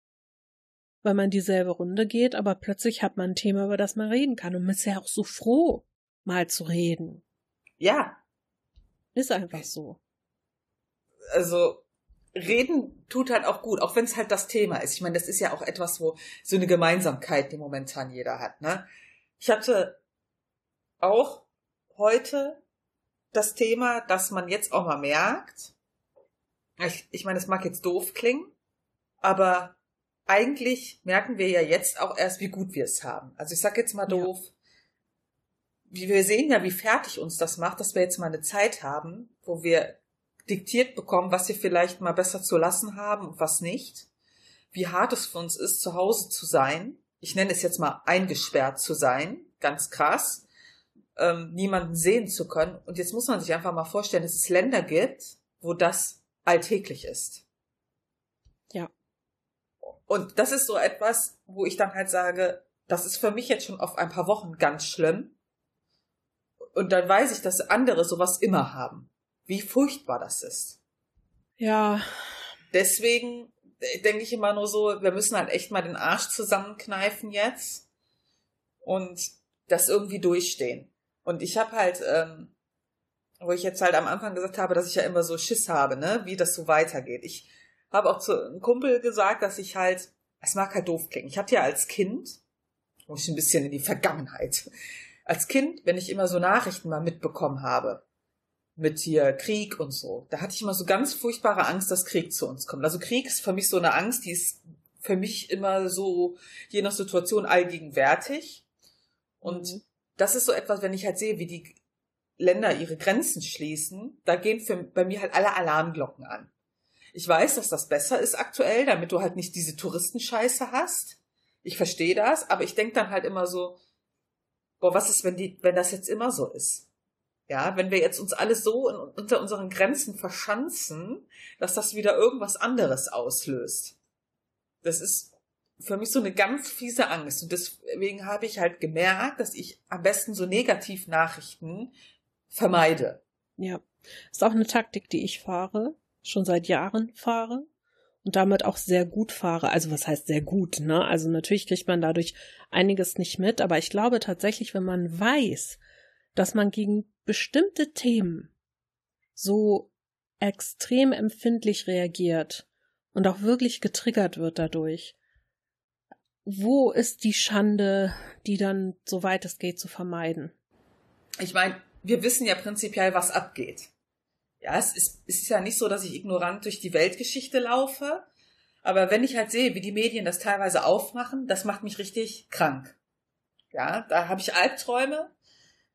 weil man dieselbe Runde geht, aber plötzlich hat man ein Thema, über das man reden kann und man ist ja auch so froh, mal zu reden. Ja. Ist einfach so. Also, reden tut halt auch gut, auch wenn es halt das Thema ist. Ich meine, das ist ja auch etwas, wo so eine Gemeinsamkeit, die momentan jeder hat, ne? Ich hatte auch heute das Thema, dass man jetzt auch mal merkt, ich, ich meine, es mag jetzt doof klingen, aber eigentlich merken wir ja jetzt auch erst, wie gut wir es haben. Also ich sag jetzt mal doof, ja. wir sehen ja, wie fertig uns das macht, dass wir jetzt mal eine Zeit haben, wo wir diktiert bekommen, was wir vielleicht mal besser zu lassen haben und was nicht. Wie hart es für uns ist, zu Hause zu sein. Ich nenne es jetzt mal eingesperrt zu sein. Ganz krass ähm, niemanden sehen zu können. Und jetzt muss man sich einfach mal vorstellen, dass es Länder gibt, wo das alltäglich ist. Ja. Und das ist so etwas, wo ich dann halt sage, das ist für mich jetzt schon auf ein paar Wochen ganz schlimm. Und dann weiß ich, dass andere sowas immer haben. Wie furchtbar das ist. Ja. Deswegen denke ich immer nur so, wir müssen halt echt mal den Arsch zusammenkneifen jetzt und das irgendwie durchstehen. Und ich habe halt, ähm, wo ich jetzt halt am Anfang gesagt habe, dass ich ja immer so Schiss habe, ne, wie das so weitergeht. Ich habe auch zu einem Kumpel gesagt, dass ich halt, es mag halt doof klingen. Ich hatte ja als Kind, muss ich ein bisschen in die Vergangenheit, als Kind, wenn ich immer so Nachrichten mal mitbekommen habe, mit hier Krieg und so, da hatte ich immer so ganz furchtbare Angst, dass Krieg zu uns kommt. Also Krieg ist für mich so eine Angst, die ist für mich immer so je nach Situation allgegenwärtig. Und mhm das ist so etwas, wenn ich halt sehe, wie die Länder ihre Grenzen schließen, da gehen für, bei mir halt alle Alarmglocken an. Ich weiß, dass das besser ist aktuell, damit du halt nicht diese Touristenscheiße hast. Ich verstehe das, aber ich denke dann halt immer so, boah, was ist, wenn die, wenn das jetzt immer so ist? Ja, wenn wir jetzt uns alles so in, unter unseren Grenzen verschanzen, dass das wieder irgendwas anderes auslöst. Das ist für mich so eine ganz fiese Angst. Und deswegen habe ich halt gemerkt, dass ich am besten so Negativnachrichten vermeide. Ja, ist auch eine Taktik, die ich fahre, schon seit Jahren fahre und damit auch sehr gut fahre. Also was heißt sehr gut, ne? Also natürlich kriegt man dadurch einiges nicht mit, aber ich glaube tatsächlich, wenn man weiß, dass man gegen bestimmte Themen so extrem empfindlich reagiert und auch wirklich getriggert wird dadurch. Wo ist die Schande, die dann, soweit es geht, zu vermeiden? Ich meine, wir wissen ja prinzipiell, was abgeht. Ja, es ist, ist ja nicht so, dass ich ignorant durch die Weltgeschichte laufe, aber wenn ich halt sehe, wie die Medien das teilweise aufmachen, das macht mich richtig krank. Ja, da habe ich Albträume,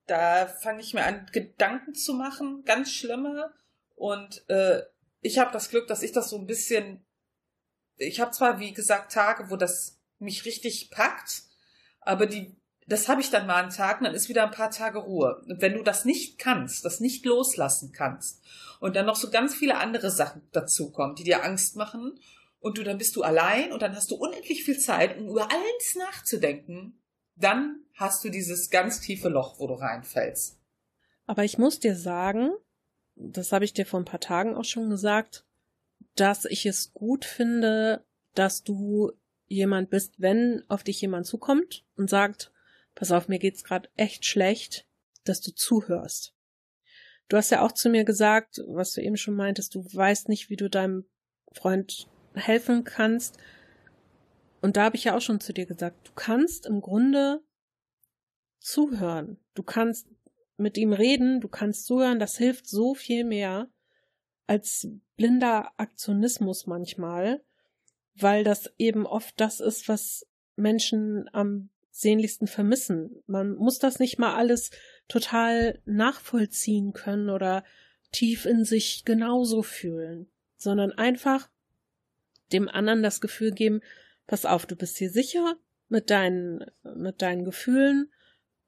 da fange ich mir an, Gedanken zu machen, ganz schlimme. Und äh, ich habe das Glück, dass ich das so ein bisschen. Ich habe zwar, wie gesagt, Tage, wo das mich richtig packt, aber die, das habe ich dann mal einen Tag und dann ist wieder ein paar Tage Ruhe. Und wenn du das nicht kannst, das nicht loslassen kannst und dann noch so ganz viele andere Sachen dazukommen, die dir Angst machen und du dann bist du allein und dann hast du unendlich viel Zeit, um über alles nachzudenken, dann hast du dieses ganz tiefe Loch, wo du reinfällst. Aber ich muss dir sagen, das habe ich dir vor ein paar Tagen auch schon gesagt, dass ich es gut finde, dass du jemand bist, wenn auf dich jemand zukommt und sagt, pass auf, mir geht's gerade echt schlecht, dass du zuhörst. Du hast ja auch zu mir gesagt, was du eben schon meintest, du weißt nicht, wie du deinem Freund helfen kannst. Und da habe ich ja auch schon zu dir gesagt, du kannst im Grunde zuhören. Du kannst mit ihm reden, du kannst zuhören, das hilft so viel mehr als blinder Aktionismus manchmal, weil das eben oft das ist, was Menschen am sehnlichsten vermissen. Man muss das nicht mal alles total nachvollziehen können oder tief in sich genauso fühlen, sondern einfach dem anderen das Gefühl geben, pass auf, du bist hier sicher mit deinen, mit deinen Gefühlen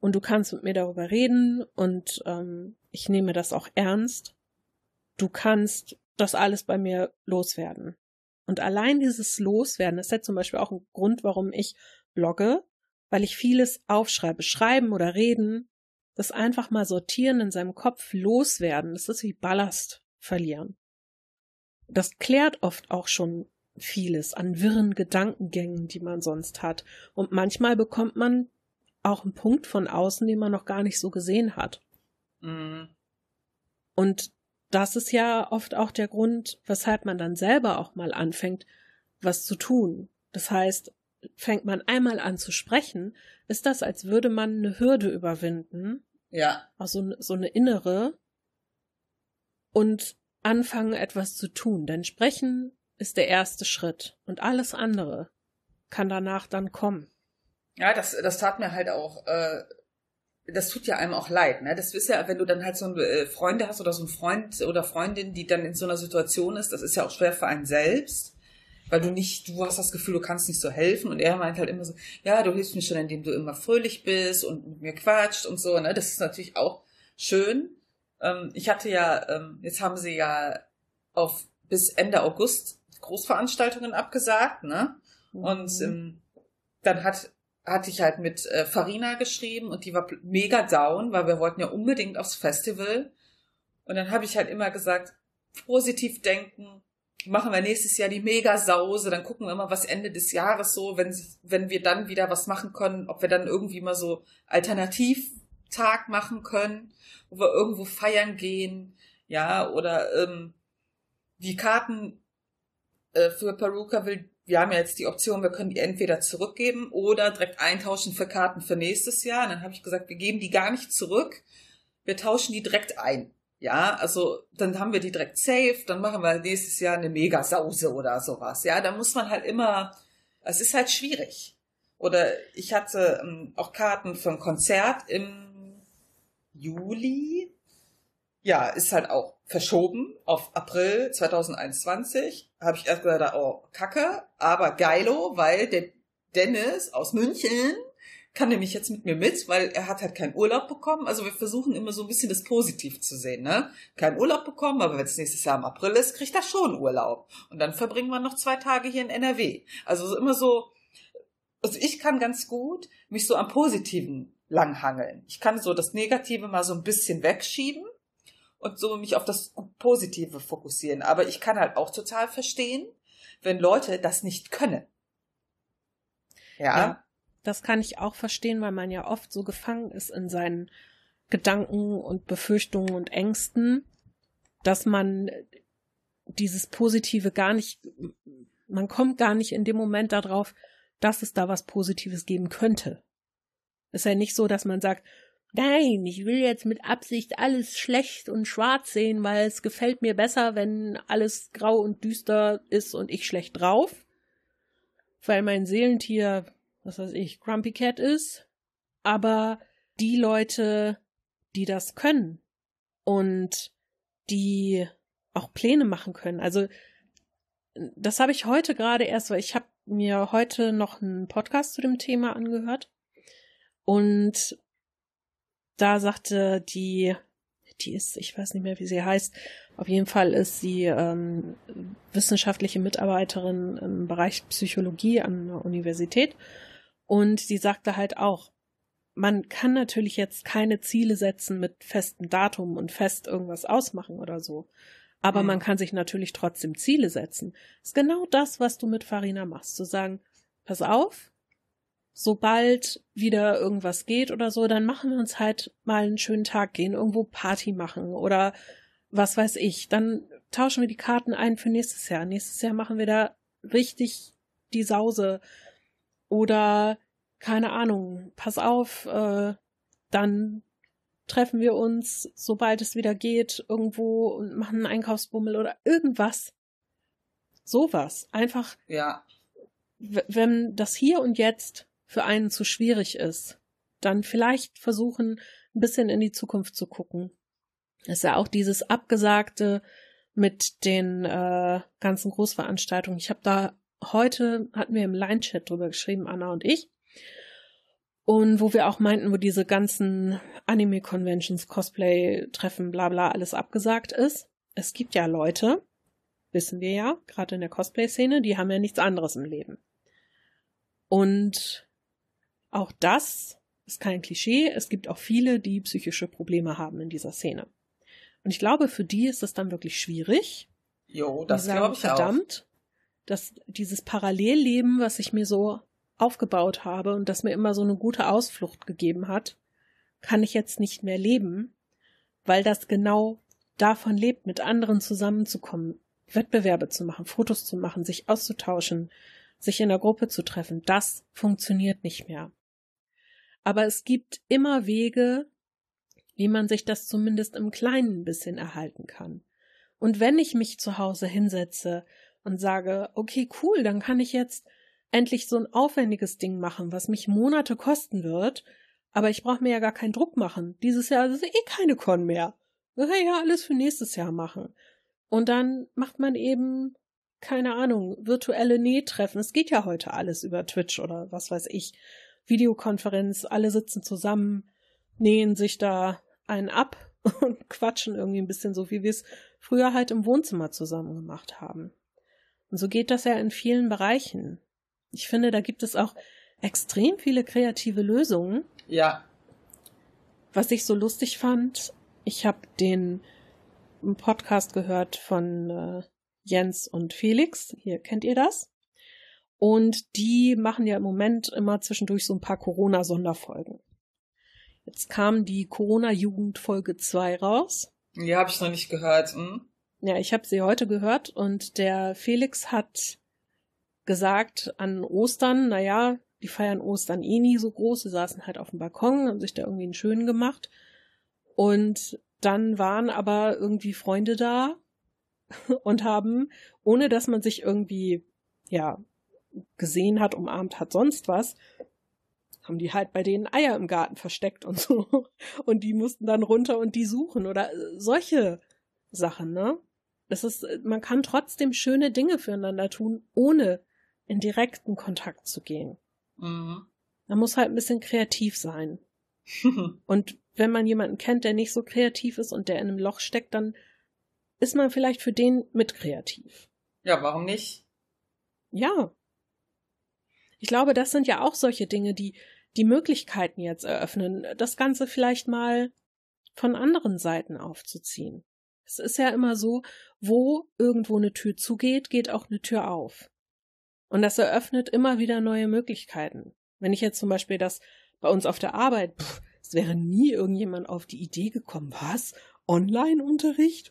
und du kannst mit mir darüber reden und ähm, ich nehme das auch ernst. Du kannst das alles bei mir loswerden. Und allein dieses Loswerden ist ja zum Beispiel auch ein Grund, warum ich blogge, weil ich vieles aufschreibe, schreiben oder reden, das einfach mal sortieren in seinem Kopf loswerden, das ist wie Ballast verlieren. Das klärt oft auch schon vieles an wirren Gedankengängen, die man sonst hat. Und manchmal bekommt man auch einen Punkt von außen, den man noch gar nicht so gesehen hat. Mhm. Und das ist ja oft auch der Grund, weshalb man dann selber auch mal anfängt, was zu tun. Das heißt, fängt man einmal an zu sprechen, ist das, als würde man eine Hürde überwinden. Ja. Also so eine innere. Und anfangen, etwas zu tun. Denn sprechen ist der erste Schritt. Und alles andere kann danach dann kommen. Ja, das, das tat mir halt auch, äh, das tut ja einem auch leid, ne? Das ist ja, wenn du dann halt so ein, äh, Freunde hast oder so ein Freund oder Freundin, die dann in so einer Situation ist, das ist ja auch schwer für einen selbst, weil du nicht, du hast das Gefühl, du kannst nicht so helfen und er meint halt immer so, ja, du hilfst mir schon, indem du immer fröhlich bist und mit mir quatscht und so, ne? Das ist natürlich auch schön. Ähm, ich hatte ja, ähm, jetzt haben sie ja auf bis Ende August Großveranstaltungen abgesagt, ne? Und mhm. ähm, dann hat hatte ich halt mit äh, Farina geschrieben und die war mega down, weil wir wollten ja unbedingt aufs Festival. Und dann habe ich halt immer gesagt, positiv denken, machen wir nächstes Jahr die Mega-Sause, dann gucken wir mal, was Ende des Jahres so, wenn, wenn wir dann wieder was machen können, ob wir dann irgendwie mal so Alternativtag machen können, wo wir irgendwo feiern gehen, ja, oder ähm, die Karten äh, für Peruka will wir haben ja jetzt die Option, wir können die entweder zurückgeben oder direkt eintauschen für Karten für nächstes Jahr. Und dann habe ich gesagt, wir geben die gar nicht zurück, wir tauschen die direkt ein. Ja, also dann haben wir die direkt safe, dann machen wir nächstes Jahr eine Mega-Sause oder sowas. Ja, da muss man halt immer, es ist halt schwierig. Oder ich hatte ähm, auch Karten für ein Konzert im Juli. Ja, ist halt auch verschoben auf April 2021. Habe ich erst gesagt, oh, kacke, aber geilo, weil der Dennis aus München kann nämlich jetzt mit mir mit, weil er hat halt keinen Urlaub bekommen. Also wir versuchen immer so ein bisschen das Positiv zu sehen, ne? Keinen Urlaub bekommen, aber wenn es nächstes Jahr im April ist, kriegt er schon Urlaub. Und dann verbringen wir noch zwei Tage hier in NRW. Also immer so, also ich kann ganz gut mich so am Positiven langhangeln. Ich kann so das Negative mal so ein bisschen wegschieben und so mich auf das Positive fokussieren. Aber ich kann halt auch total verstehen, wenn Leute das nicht können. Ja. ja. Das kann ich auch verstehen, weil man ja oft so gefangen ist in seinen Gedanken und Befürchtungen und Ängsten. dass man dieses Positive gar nicht, man kommt gar nicht in dem Moment darauf, dass es da was Positives geben könnte. Ist ja nicht so, dass man sagt, nein, ich will jetzt mit Absicht alles schlecht und schwarz sehen, weil es gefällt mir besser, wenn alles grau und düster ist und ich schlecht drauf. Weil mein Seelentier, was weiß ich, Grumpy Cat ist. Aber die Leute, die das können und die auch Pläne machen können. Also das habe ich heute gerade erst, weil ich habe mir heute noch einen Podcast zu dem Thema angehört und da sagte die, die ist, ich weiß nicht mehr, wie sie heißt, auf jeden Fall ist sie ähm, wissenschaftliche Mitarbeiterin im Bereich Psychologie an der Universität und sie sagte halt auch, man kann natürlich jetzt keine Ziele setzen mit festem Datum und fest irgendwas ausmachen oder so. Aber mhm. man kann sich natürlich trotzdem Ziele setzen. Das ist genau das, was du mit Farina machst. Zu sagen, pass auf, sobald wieder irgendwas geht oder so, dann machen wir uns halt mal einen schönen Tag, gehen irgendwo Party machen oder was weiß ich. Dann tauschen wir die Karten ein für nächstes Jahr. Nächstes Jahr machen wir da richtig die Sause. Oder keine Ahnung, pass auf, äh, dann treffen wir uns, sobald es wieder geht, irgendwo und machen einen Einkaufsbummel oder irgendwas. Sowas. Einfach. Ja. Wenn das hier und jetzt für einen zu schwierig ist, dann vielleicht versuchen, ein bisschen in die Zukunft zu gucken. Das ist ja auch dieses Abgesagte mit den äh, ganzen Großveranstaltungen. Ich habe da heute, hatten wir im Line-Chat drüber geschrieben, Anna und ich. Und wo wir auch meinten, wo diese ganzen Anime-Conventions, Cosplay-Treffen, bla bla, alles abgesagt ist. Es gibt ja Leute, wissen wir ja, gerade in der Cosplay-Szene, die haben ja nichts anderes im Leben. Und auch das ist kein Klischee. Es gibt auch viele, die psychische Probleme haben in dieser Szene. Und ich glaube, für die ist es dann wirklich schwierig. Jo, das glaube ich verdammt, auch. dass dieses Parallelleben, was ich mir so aufgebaut habe und das mir immer so eine gute Ausflucht gegeben hat, kann ich jetzt nicht mehr leben, weil das genau davon lebt, mit anderen zusammenzukommen, Wettbewerbe zu machen, Fotos zu machen, sich auszutauschen, sich in der Gruppe zu treffen. Das funktioniert nicht mehr. Aber es gibt immer Wege, wie man sich das zumindest im Kleinen ein bisschen erhalten kann. Und wenn ich mich zu Hause hinsetze und sage, okay, cool, dann kann ich jetzt endlich so ein aufwendiges Ding machen, was mich Monate kosten wird, aber ich brauche mir ja gar keinen Druck machen. Dieses Jahr ist eh keine Con mehr. Ja alles für nächstes Jahr machen. Und dann macht man eben, keine Ahnung, virtuelle Nähtreffen. Es geht ja heute alles über Twitch oder was weiß ich. Videokonferenz, alle sitzen zusammen, nähen sich da einen ab und quatschen irgendwie ein bisschen so, wie wir es früher halt im Wohnzimmer zusammen gemacht haben. Und so geht das ja in vielen Bereichen. Ich finde, da gibt es auch extrem viele kreative Lösungen. Ja. Was ich so lustig fand, ich habe den Podcast gehört von äh, Jens und Felix. Hier kennt ihr das? Und die machen ja im Moment immer zwischendurch so ein paar Corona-Sonderfolgen. Jetzt kam die Corona-Jugend Folge 2 raus. Die habe ich noch nicht gehört. Hm? Ja, ich habe sie heute gehört und der Felix hat gesagt an Ostern, naja, die feiern Ostern eh nie so groß, sie saßen halt auf dem Balkon, haben sich da irgendwie einen schönen gemacht. Und dann waren aber irgendwie Freunde da und haben, ohne dass man sich irgendwie, ja, gesehen hat, umarmt hat, sonst was, haben die halt bei denen Eier im Garten versteckt und so. Und die mussten dann runter und die suchen oder äh, solche Sachen, ne? Das ist, man kann trotzdem schöne Dinge füreinander tun, ohne in direkten Kontakt zu gehen. Mhm. Man muss halt ein bisschen kreativ sein. und wenn man jemanden kennt, der nicht so kreativ ist und der in einem Loch steckt, dann ist man vielleicht für den mit kreativ. Ja, warum nicht? Ja. Ich glaube, das sind ja auch solche Dinge, die die Möglichkeiten jetzt eröffnen, das Ganze vielleicht mal von anderen Seiten aufzuziehen. Es ist ja immer so, wo irgendwo eine Tür zugeht, geht auch eine Tür auf. Und das eröffnet immer wieder neue Möglichkeiten. Wenn ich jetzt zum Beispiel das bei uns auf der Arbeit, pff, es wäre nie irgendjemand auf die Idee gekommen, was? Online-Unterricht?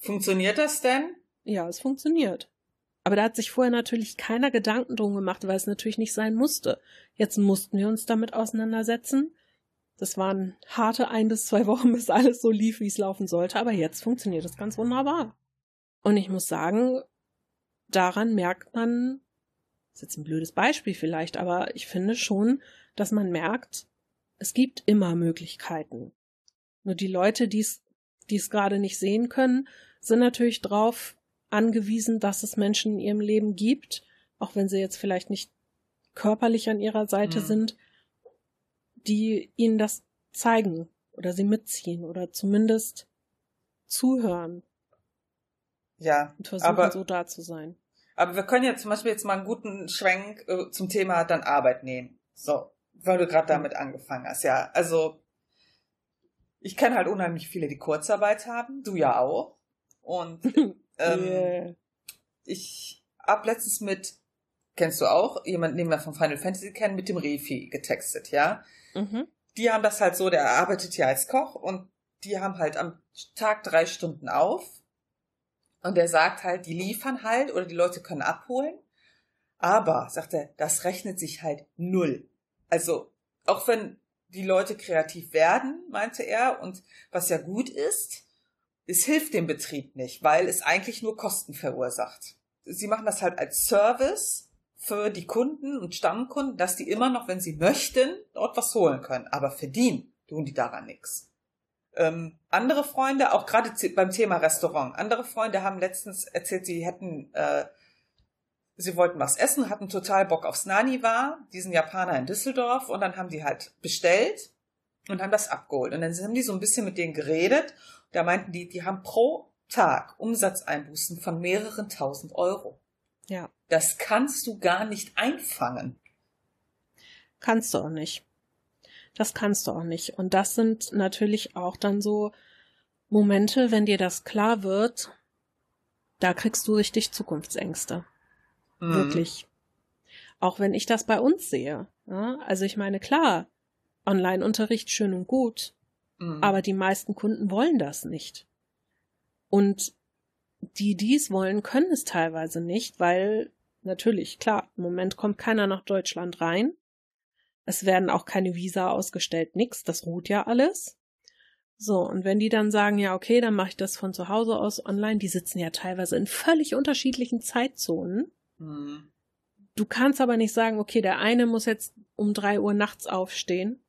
Funktioniert das denn? Ja, es funktioniert. Aber da hat sich vorher natürlich keiner Gedanken drum gemacht, weil es natürlich nicht sein musste. Jetzt mussten wir uns damit auseinandersetzen. Das waren harte ein bis zwei Wochen, bis alles so lief, wie es laufen sollte. Aber jetzt funktioniert es ganz wunderbar. Und ich muss sagen, daran merkt man, das ist jetzt ein blödes Beispiel vielleicht, aber ich finde schon, dass man merkt, es gibt immer Möglichkeiten. Nur die Leute, die es, gerade nicht sehen können, sind natürlich darauf angewiesen, dass es Menschen in ihrem Leben gibt, auch wenn sie jetzt vielleicht nicht körperlich an ihrer Seite mhm. sind, die ihnen das zeigen oder sie mitziehen oder zumindest zuhören. Ja. Und versuchen aber, so da zu sein. Aber wir können ja zum Beispiel jetzt mal einen guten Schwenk äh, zum Thema dann Arbeit nehmen. So, weil du gerade damit angefangen hast. Ja, also ich kenne halt unheimlich viele, die Kurzarbeit haben. Du ja auch. Und ähm, yeah. ich hab letztens mit, kennst du auch, jemanden, den wir von Final Fantasy kennen, mit dem Refi getextet, ja. Mhm. Die haben das halt so, der arbeitet ja als Koch und die haben halt am Tag drei Stunden auf. Und der sagt halt, die liefern halt oder die Leute können abholen. Aber, sagt er, das rechnet sich halt null. Also, auch wenn die Leute kreativ werden, meinte er, und was ja gut ist, es hilft dem Betrieb nicht, weil es eigentlich nur Kosten verursacht. Sie machen das halt als Service für die Kunden und Stammkunden, dass die immer noch, wenn sie möchten, dort was holen können. Aber verdienen tun die daran nichts. Ähm, andere Freunde, auch gerade beim Thema Restaurant, andere Freunde haben letztens erzählt, sie hätten äh, sie wollten was essen, hatten total Bock aufs Nani war, diesen Japaner in Düsseldorf, und dann haben die halt bestellt und haben das abgeholt. Und dann haben die so ein bisschen mit denen geredet. Da meinten die, die haben pro Tag Umsatzeinbußen von mehreren tausend Euro. Ja. Das kannst du gar nicht einfangen. Kannst du auch nicht. Das kannst du auch nicht. Und das sind natürlich auch dann so Momente, wenn dir das klar wird, da kriegst du richtig Zukunftsängste. Mhm. Wirklich. Auch wenn ich das bei uns sehe. Ja? Also ich meine, klar, Online-Unterricht schön und gut, mhm. aber die meisten Kunden wollen das nicht. Und die dies wollen, können es teilweise nicht, weil natürlich, klar, im Moment kommt keiner nach Deutschland rein. Es werden auch keine Visa ausgestellt, nix, das ruht ja alles. So, und wenn die dann sagen, ja, okay, dann mache ich das von zu Hause aus online, die sitzen ja teilweise in völlig unterschiedlichen Zeitzonen. Mhm. Du kannst aber nicht sagen, okay, der eine muss jetzt um drei Uhr nachts aufstehen,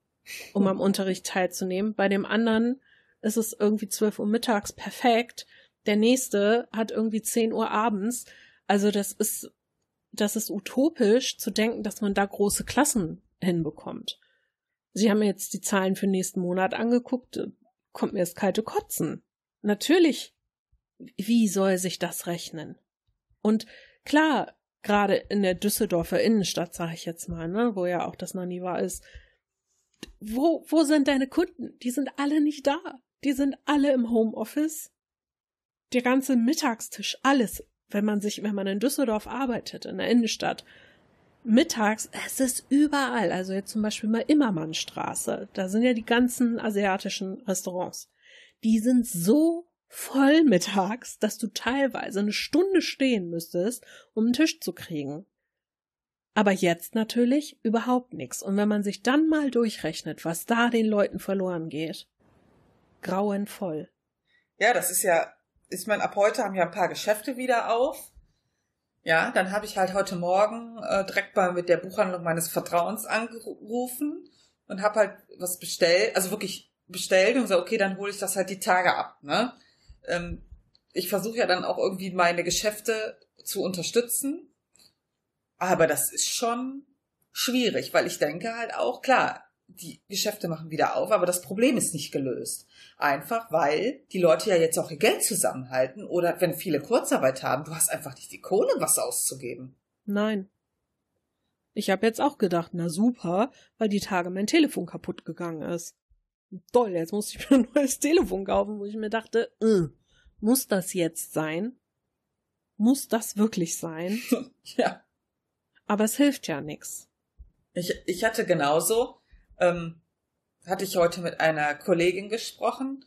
um am Unterricht teilzunehmen. Bei dem anderen ist es irgendwie zwölf Uhr mittags perfekt. Der nächste hat irgendwie zehn Uhr abends. Also das ist, das ist utopisch zu denken, dass man da große Klassen hinbekommt. Sie haben jetzt die Zahlen für nächsten Monat angeguckt, kommt mir das kalte Kotzen. Natürlich, wie soll sich das rechnen? Und klar, gerade in der Düsseldorfer Innenstadt, sage ich jetzt mal, ne, wo ja auch das Naniva ist, wo, wo sind deine Kunden? Die sind alle nicht da. Die sind alle im Homeoffice. Der ganze Mittagstisch, alles, wenn man sich, wenn man in Düsseldorf arbeitet, in der Innenstadt, mittags, es ist überall, also jetzt zum Beispiel mal Immermannstraße, da sind ja die ganzen asiatischen Restaurants. Die sind so voll mittags, dass du teilweise eine Stunde stehen müsstest, um einen Tisch zu kriegen. Aber jetzt natürlich überhaupt nichts. Und wenn man sich dann mal durchrechnet, was da den Leuten verloren geht, grauenvoll. Ja, das ist ja, ich meine, ab heute haben ja ein paar Geschäfte wieder auf. Ja, dann habe ich halt heute Morgen äh, direkt mal mit der Buchhandlung meines Vertrauens angerufen und habe halt was bestellt, also wirklich bestellt und so, okay, dann hole ich das halt die Tage ab, ne? ähm, ich versuche ja dann auch irgendwie meine Geschäfte zu unterstützen. Aber das ist schon schwierig, weil ich denke halt auch, klar, die Geschäfte machen wieder auf, aber das Problem ist nicht gelöst. Einfach weil die Leute ja jetzt auch ihr Geld zusammenhalten oder wenn viele Kurzarbeit haben, du hast einfach nicht die Kohle, was auszugeben. Nein. Ich habe jetzt auch gedacht, na super, weil die Tage mein Telefon kaputt gegangen ist. Toll, jetzt muss ich mir ein neues Telefon kaufen, wo ich mir dachte, äh, muss das jetzt sein? Muss das wirklich sein? ja. Aber es hilft ja nichts. Ich, ich hatte genauso, ähm, hatte ich heute mit einer Kollegin gesprochen,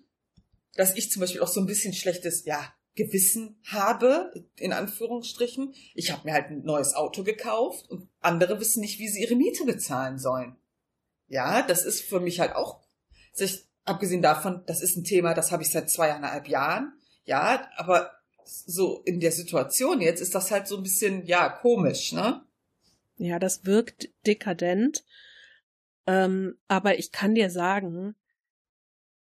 dass ich zum Beispiel auch so ein bisschen schlechtes, ja, Gewissen habe, in Anführungsstrichen. Ich habe mir halt ein neues Auto gekauft und andere wissen nicht, wie sie ihre Miete bezahlen sollen. Ja, das ist für mich halt auch, sich, abgesehen davon, das ist ein Thema, das habe ich seit zweieinhalb Jahren. Ja, aber so in der Situation jetzt ist das halt so ein bisschen, ja, komisch, ne? Ja, das wirkt dekadent. Ähm, aber ich kann dir sagen,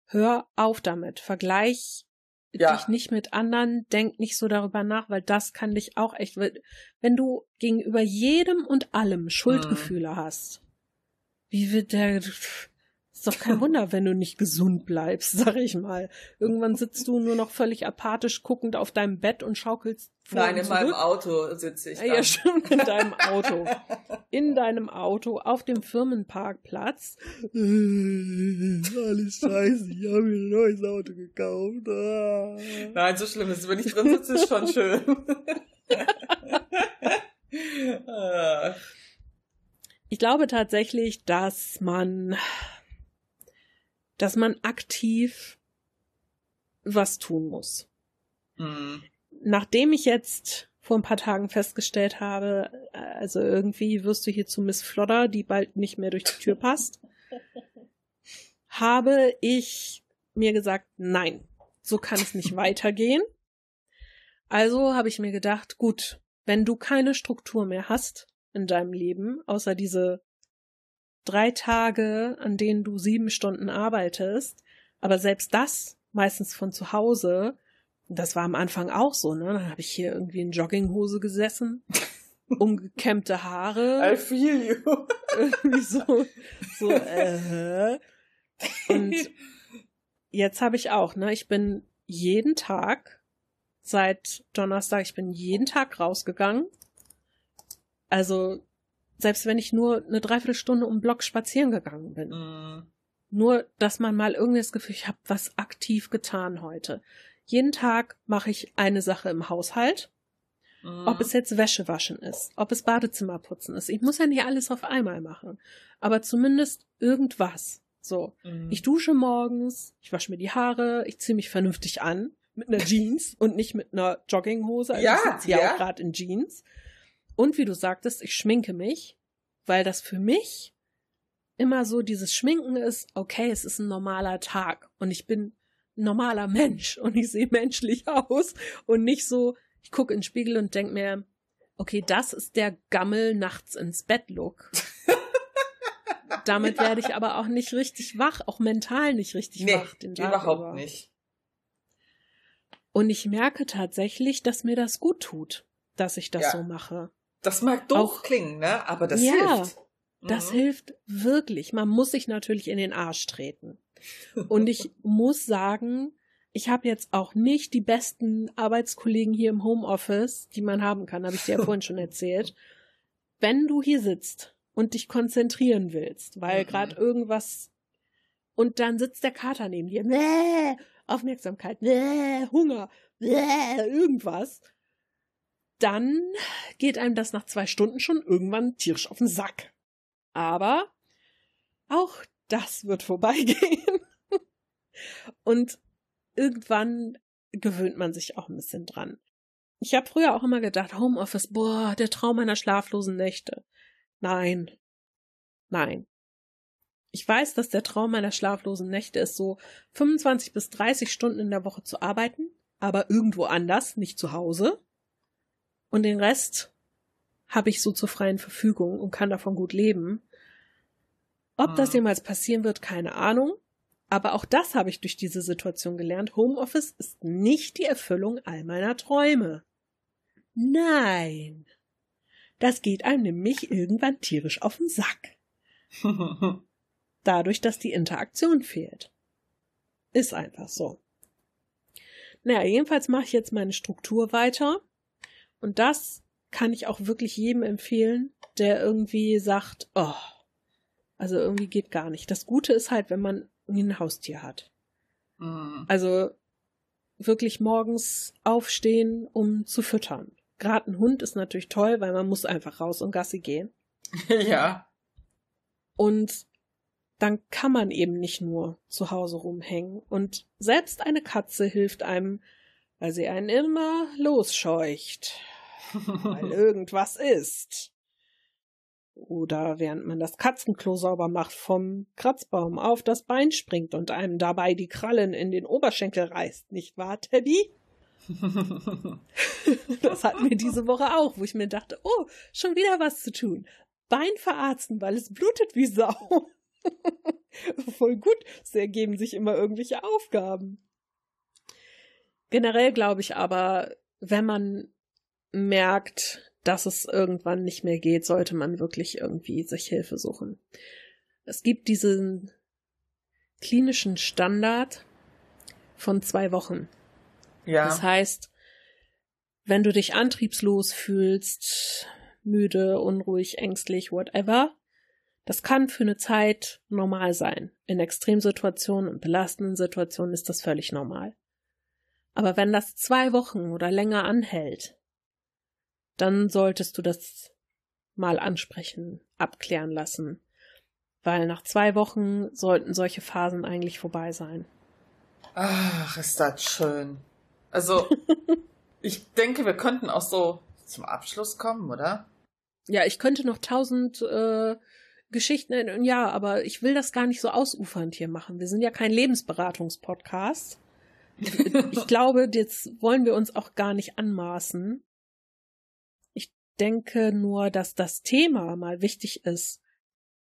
hör auf damit. Vergleich ja. dich nicht mit anderen, denk nicht so darüber nach, weil das kann dich auch echt, wenn du gegenüber jedem und allem Schuldgefühle mhm. hast, wie wird der, ist doch kein Wunder, wenn du nicht gesund bleibst, sag ich mal. Irgendwann sitzt du nur noch völlig apathisch guckend auf deinem Bett und schaukelst vor Nein, in zurück. meinem Auto sitze ich. Dann. Ja, stimmt, in deinem Auto. In deinem Auto, auf dem Firmenparkplatz. Alles scheiße, ich habe mir ein neues Auto gekauft. Ah. Nein, so schlimm ist es. Wenn ich drin sitze, ist schon schön. ich glaube tatsächlich, dass man dass man aktiv was tun muss. Mhm. Nachdem ich jetzt vor ein paar Tagen festgestellt habe, also irgendwie wirst du hier zu Miss Flodder, die bald nicht mehr durch die Tür passt, habe ich mir gesagt, nein, so kann es nicht weitergehen. Also habe ich mir gedacht, gut, wenn du keine Struktur mehr hast in deinem Leben, außer diese drei Tage, an denen du sieben Stunden arbeitest, aber selbst das meistens von zu Hause, das war am Anfang auch so, ne? Dann habe ich hier irgendwie in Jogginghose gesessen, umgekämmte Haare. I feel you. irgendwie so, so, äh. Und jetzt habe ich auch, ne? Ich bin jeden Tag seit Donnerstag, ich bin jeden Tag rausgegangen. Also selbst wenn ich nur eine Dreiviertelstunde um den Block spazieren gegangen bin. Mm. Nur, dass man mal irgendwie das Gefühl, ich habe was aktiv getan heute. Jeden Tag mache ich eine Sache im Haushalt. Mm. Ob es jetzt Wäsche waschen ist, ob es Badezimmer putzen ist. Ich muss ja nicht alles auf einmal machen. Aber zumindest irgendwas. So. Mm. Ich dusche morgens, ich wasche mir die Haare, ich ziehe mich vernünftig an. Mit einer Jeans und nicht mit einer Jogginghose. Also ja, ich sitze ja auch gerade in Jeans. Und wie du sagtest, ich schminke mich, weil das für mich immer so dieses Schminken ist, okay, es ist ein normaler Tag und ich bin ein normaler Mensch und ich sehe menschlich aus und nicht so, ich gucke in den Spiegel und denke mir, okay, das ist der Gammel nachts ins Bett Look. Damit ja. werde ich aber auch nicht richtig wach, auch mental nicht richtig nee, wach. Den Tag überhaupt über. nicht. Und ich merke tatsächlich, dass mir das gut tut, dass ich das ja. so mache. Das mag doof auch, klingen, ne? Aber das ja, hilft. Das mhm. hilft wirklich. Man muss sich natürlich in den Arsch treten. Und ich muss sagen, ich habe jetzt auch nicht die besten Arbeitskollegen hier im Homeoffice, die man haben kann, habe ich dir ja vorhin schon erzählt. Wenn du hier sitzt und dich konzentrieren willst, weil mhm. gerade irgendwas und dann sitzt der Kater neben dir, Bäh, Aufmerksamkeit, Bäh, Hunger, Bäh, irgendwas dann geht einem das nach zwei Stunden schon irgendwann tierisch auf den Sack. Aber auch das wird vorbeigehen. Und irgendwann gewöhnt man sich auch ein bisschen dran. Ich habe früher auch immer gedacht, Homeoffice, boah, der Traum meiner schlaflosen Nächte. Nein. Nein. Ich weiß, dass der Traum meiner schlaflosen Nächte ist, so 25 bis 30 Stunden in der Woche zu arbeiten, aber irgendwo anders, nicht zu Hause. Und den Rest habe ich so zur freien Verfügung und kann davon gut leben. Ob das mhm. jemals passieren wird, keine Ahnung. Aber auch das habe ich durch diese Situation gelernt. Homeoffice ist nicht die Erfüllung all meiner Träume. Nein. Das geht einem nämlich irgendwann tierisch auf den Sack. Dadurch, dass die Interaktion fehlt. Ist einfach so. Naja, jedenfalls mache ich jetzt meine Struktur weiter. Und das kann ich auch wirklich jedem empfehlen, der irgendwie sagt, oh, also irgendwie geht gar nicht. Das Gute ist halt, wenn man ein Haustier hat. Mhm. Also wirklich morgens aufstehen, um zu füttern. Gerade ein Hund ist natürlich toll, weil man muss einfach raus und Gassi gehen. ja. Und dann kann man eben nicht nur zu Hause rumhängen. Und selbst eine Katze hilft einem weil sie einen immer losscheucht, weil irgendwas ist. Oder während man das Katzenklo sauber macht, vom Kratzbaum auf das Bein springt und einem dabei die Krallen in den Oberschenkel reißt, nicht wahr, Teddy? das hatten wir diese Woche auch, wo ich mir dachte, oh, schon wieder was zu tun. Bein verarzten, weil es blutet wie Sau. Voll gut, es ergeben sich immer irgendwelche Aufgaben. Generell glaube ich aber, wenn man merkt, dass es irgendwann nicht mehr geht, sollte man wirklich irgendwie sich Hilfe suchen. Es gibt diesen klinischen Standard von zwei Wochen. Ja. Das heißt, wenn du dich antriebslos fühlst, müde, unruhig, ängstlich, whatever, das kann für eine Zeit normal sein. In Extremsituationen und belastenden Situationen ist das völlig normal. Aber wenn das zwei Wochen oder länger anhält, dann solltest du das mal ansprechen, abklären lassen. Weil nach zwei Wochen sollten solche Phasen eigentlich vorbei sein. Ach, ist das schön. Also, ich denke, wir könnten auch so zum Abschluss kommen, oder? Ja, ich könnte noch tausend äh, Geschichten, ja, aber ich will das gar nicht so ausufernd hier machen. Wir sind ja kein Lebensberatungspodcast. ich glaube, jetzt wollen wir uns auch gar nicht anmaßen. Ich denke nur, dass das Thema mal wichtig ist,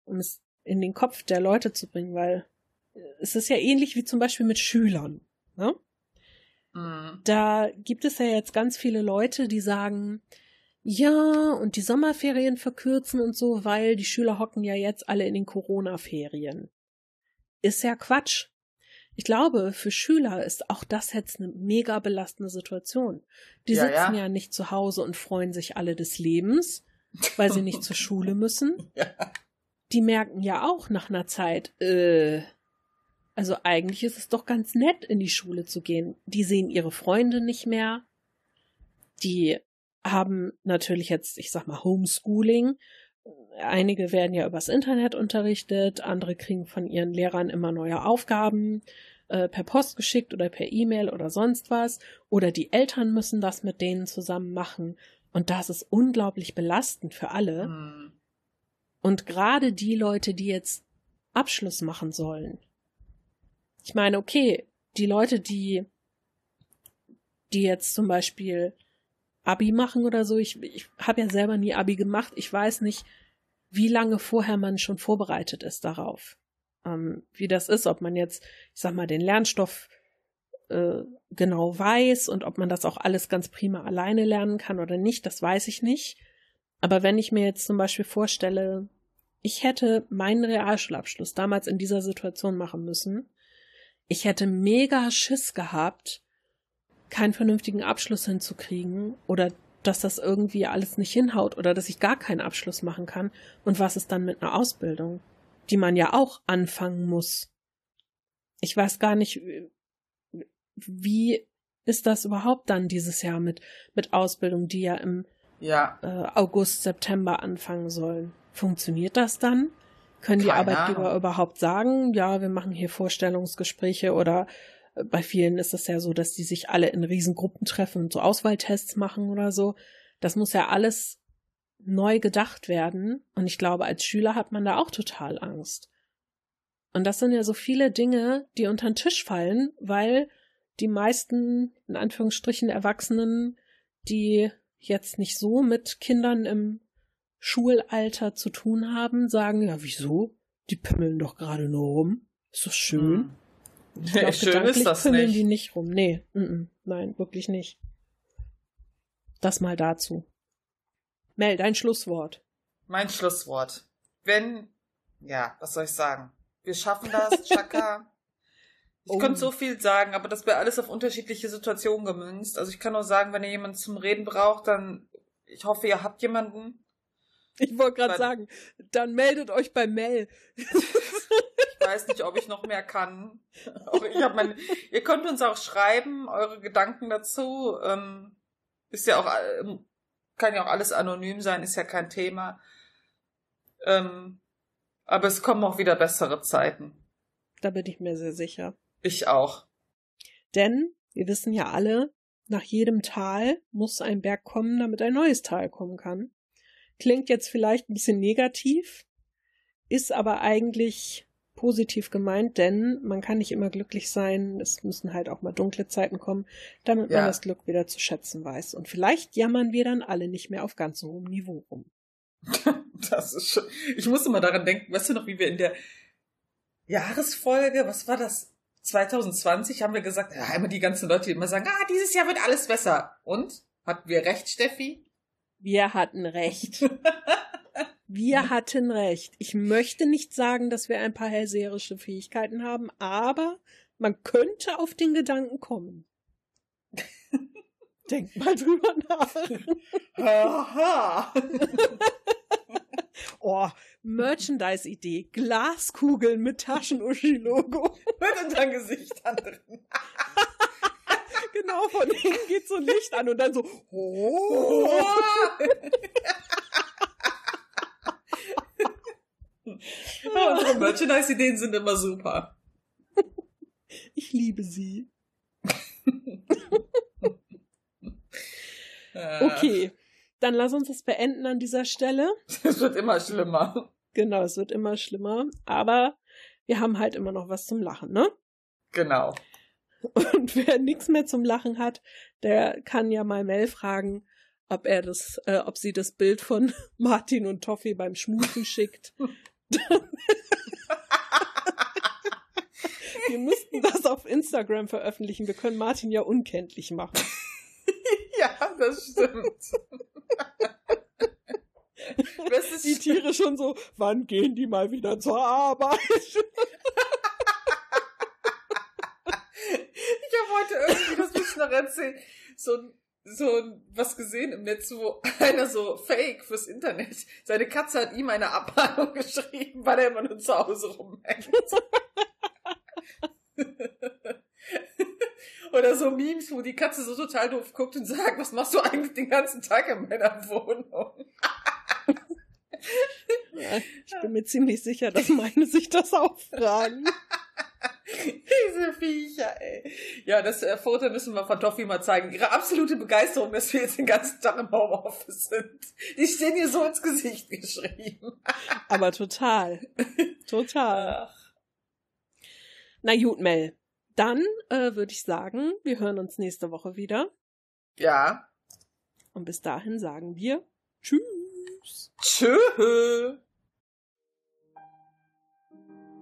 um es in den Kopf der Leute zu bringen, weil es ist ja ähnlich wie zum Beispiel mit Schülern. Ne? Mhm. Da gibt es ja jetzt ganz viele Leute, die sagen, ja, und die Sommerferien verkürzen und so, weil die Schüler hocken ja jetzt alle in den Corona-Ferien. Ist ja Quatsch. Ich glaube, für Schüler ist auch das jetzt eine mega belastende Situation. Die ja, sitzen ja. ja nicht zu Hause und freuen sich alle des Lebens, weil sie nicht zur Schule müssen. Ja. Die merken ja auch nach einer Zeit, äh, also eigentlich ist es doch ganz nett, in die Schule zu gehen. Die sehen ihre Freunde nicht mehr. Die haben natürlich jetzt, ich sag mal, Homeschooling. Einige werden ja übers Internet unterrichtet, andere kriegen von ihren Lehrern immer neue Aufgaben äh, per Post geschickt oder per E-Mail oder sonst was. Oder die Eltern müssen das mit denen zusammen machen. Und das ist unglaublich belastend für alle. Mhm. Und gerade die Leute, die jetzt Abschluss machen sollen. Ich meine, okay, die Leute, die, die jetzt zum Beispiel Abi machen oder so. Ich, ich habe ja selber nie Abi gemacht. Ich weiß nicht, wie lange vorher man schon vorbereitet ist darauf. Ähm, wie das ist, ob man jetzt, ich sag mal, den Lernstoff äh, genau weiß und ob man das auch alles ganz prima alleine lernen kann oder nicht, das weiß ich nicht. Aber wenn ich mir jetzt zum Beispiel vorstelle, ich hätte meinen Realschulabschluss damals in dieser Situation machen müssen, ich hätte mega Schiss gehabt, keinen vernünftigen Abschluss hinzukriegen oder dass das irgendwie alles nicht hinhaut oder dass ich gar keinen Abschluss machen kann. Und was ist dann mit einer Ausbildung, die man ja auch anfangen muss? Ich weiß gar nicht, wie ist das überhaupt dann dieses Jahr mit, mit Ausbildung, die ja im ja. Äh, August, September anfangen sollen. Funktioniert das dann? Können die Arbeitgeber Ahnung. überhaupt sagen, ja, wir machen hier Vorstellungsgespräche oder bei vielen ist es ja so, dass die sich alle in Riesengruppen treffen und so Auswahltests machen oder so. Das muss ja alles neu gedacht werden. Und ich glaube, als Schüler hat man da auch total Angst. Und das sind ja so viele Dinge, die unter den Tisch fallen, weil die meisten, in Anführungsstrichen, Erwachsenen, die jetzt nicht so mit Kindern im Schulalter zu tun haben, sagen, ja, wieso? Die pimmeln doch gerade nur rum. Ist doch schön. Hm. Ich glaub, Schön ist das nicht. die nicht rum. Nee, n -n, nein, wirklich nicht. Das mal dazu. Mel, dein Schlusswort. Mein Schlusswort. Wenn, ja, was soll ich sagen? Wir schaffen das, Chaka. Ich oh. könnte so viel sagen, aber das wäre alles auf unterschiedliche Situationen gemünzt. Also ich kann nur sagen, wenn ihr jemanden zum Reden braucht, dann ich hoffe, ihr habt jemanden. Ich wollte gerade sagen, dann meldet euch bei Mel. weiß nicht, ob ich noch mehr kann. ich mein, ihr könnt uns auch schreiben, eure Gedanken dazu. Ähm, ist ja auch, ähm, kann ja auch alles anonym sein, ist ja kein Thema. Ähm, aber es kommen auch wieder bessere Zeiten. Da bin ich mir sehr sicher. Ich auch. Denn wir wissen ja alle, nach jedem Tal muss ein Berg kommen, damit ein neues Tal kommen kann. Klingt jetzt vielleicht ein bisschen negativ, ist aber eigentlich positiv gemeint, denn man kann nicht immer glücklich sein. Es müssen halt auch mal dunkle Zeiten kommen, damit ja. man das Glück wieder zu schätzen weiß. Und vielleicht jammern wir dann alle nicht mehr auf ganz so hohem Niveau rum. Das ist schon. Ich muss immer daran denken, weißt du noch, wie wir in der Jahresfolge, was war das? 2020 haben wir gesagt, ja, immer die ganzen Leute, die immer sagen, ah, dieses Jahr wird alles besser. Und? Hatten wir recht, Steffi? Wir hatten recht. wir hatten recht. Ich möchte nicht sagen, dass wir ein paar hellseherische Fähigkeiten haben, aber man könnte auf den Gedanken kommen. Denk mal drüber nach. Aha. oh, Merchandise-Idee. Glaskugeln mit Taschenuschi-Logo. mit unserem Gesicht an drin. genau, von innen geht so ein Licht an und dann so. Oh. ja, unsere Merchandise-Ideen sind immer super. Ich liebe sie. Okay, dann lass uns das beenden an dieser Stelle. Es wird immer schlimmer. Genau, es wird immer schlimmer. Aber wir haben halt immer noch was zum Lachen, ne? Genau. Und wer nichts mehr zum Lachen hat, der kann ja mal Mel fragen, ob er das, äh, ob sie das Bild von Martin und Toffi beim Schmusen schickt. Wir müssten das auf Instagram veröffentlichen. Wir können Martin ja unkenntlich machen. Ja, das stimmt. Das ist die Tiere schon so, wann gehen die mal wieder zur Arbeit? ich habe heute irgendwie, das muss ich noch erzählen, so so was gesehen im Netz, wo einer so fake fürs Internet, seine Katze hat ihm eine Abmahnung geschrieben, weil er immer nur zu Hause rumhängt. Oder so Memes, wo die Katze so total doof guckt und sagt, was machst du eigentlich den ganzen Tag in meiner Wohnung? Ja, ich bin mir ziemlich sicher, dass meine sich das auch fragen. Diese Viecher, ey. Ja, das äh, Foto müssen wir von Toffi mal zeigen. Ihre absolute Begeisterung, dass wir jetzt den ganzen Tag im Homeoffice sind. Die stehen ihr so ins Gesicht geschrieben. Aber total. Total. Ach. Na gut, Mel. Dann äh, würde ich sagen, wir hören uns nächste Woche wieder. Ja. Und bis dahin sagen wir Tschüss. Tschüss.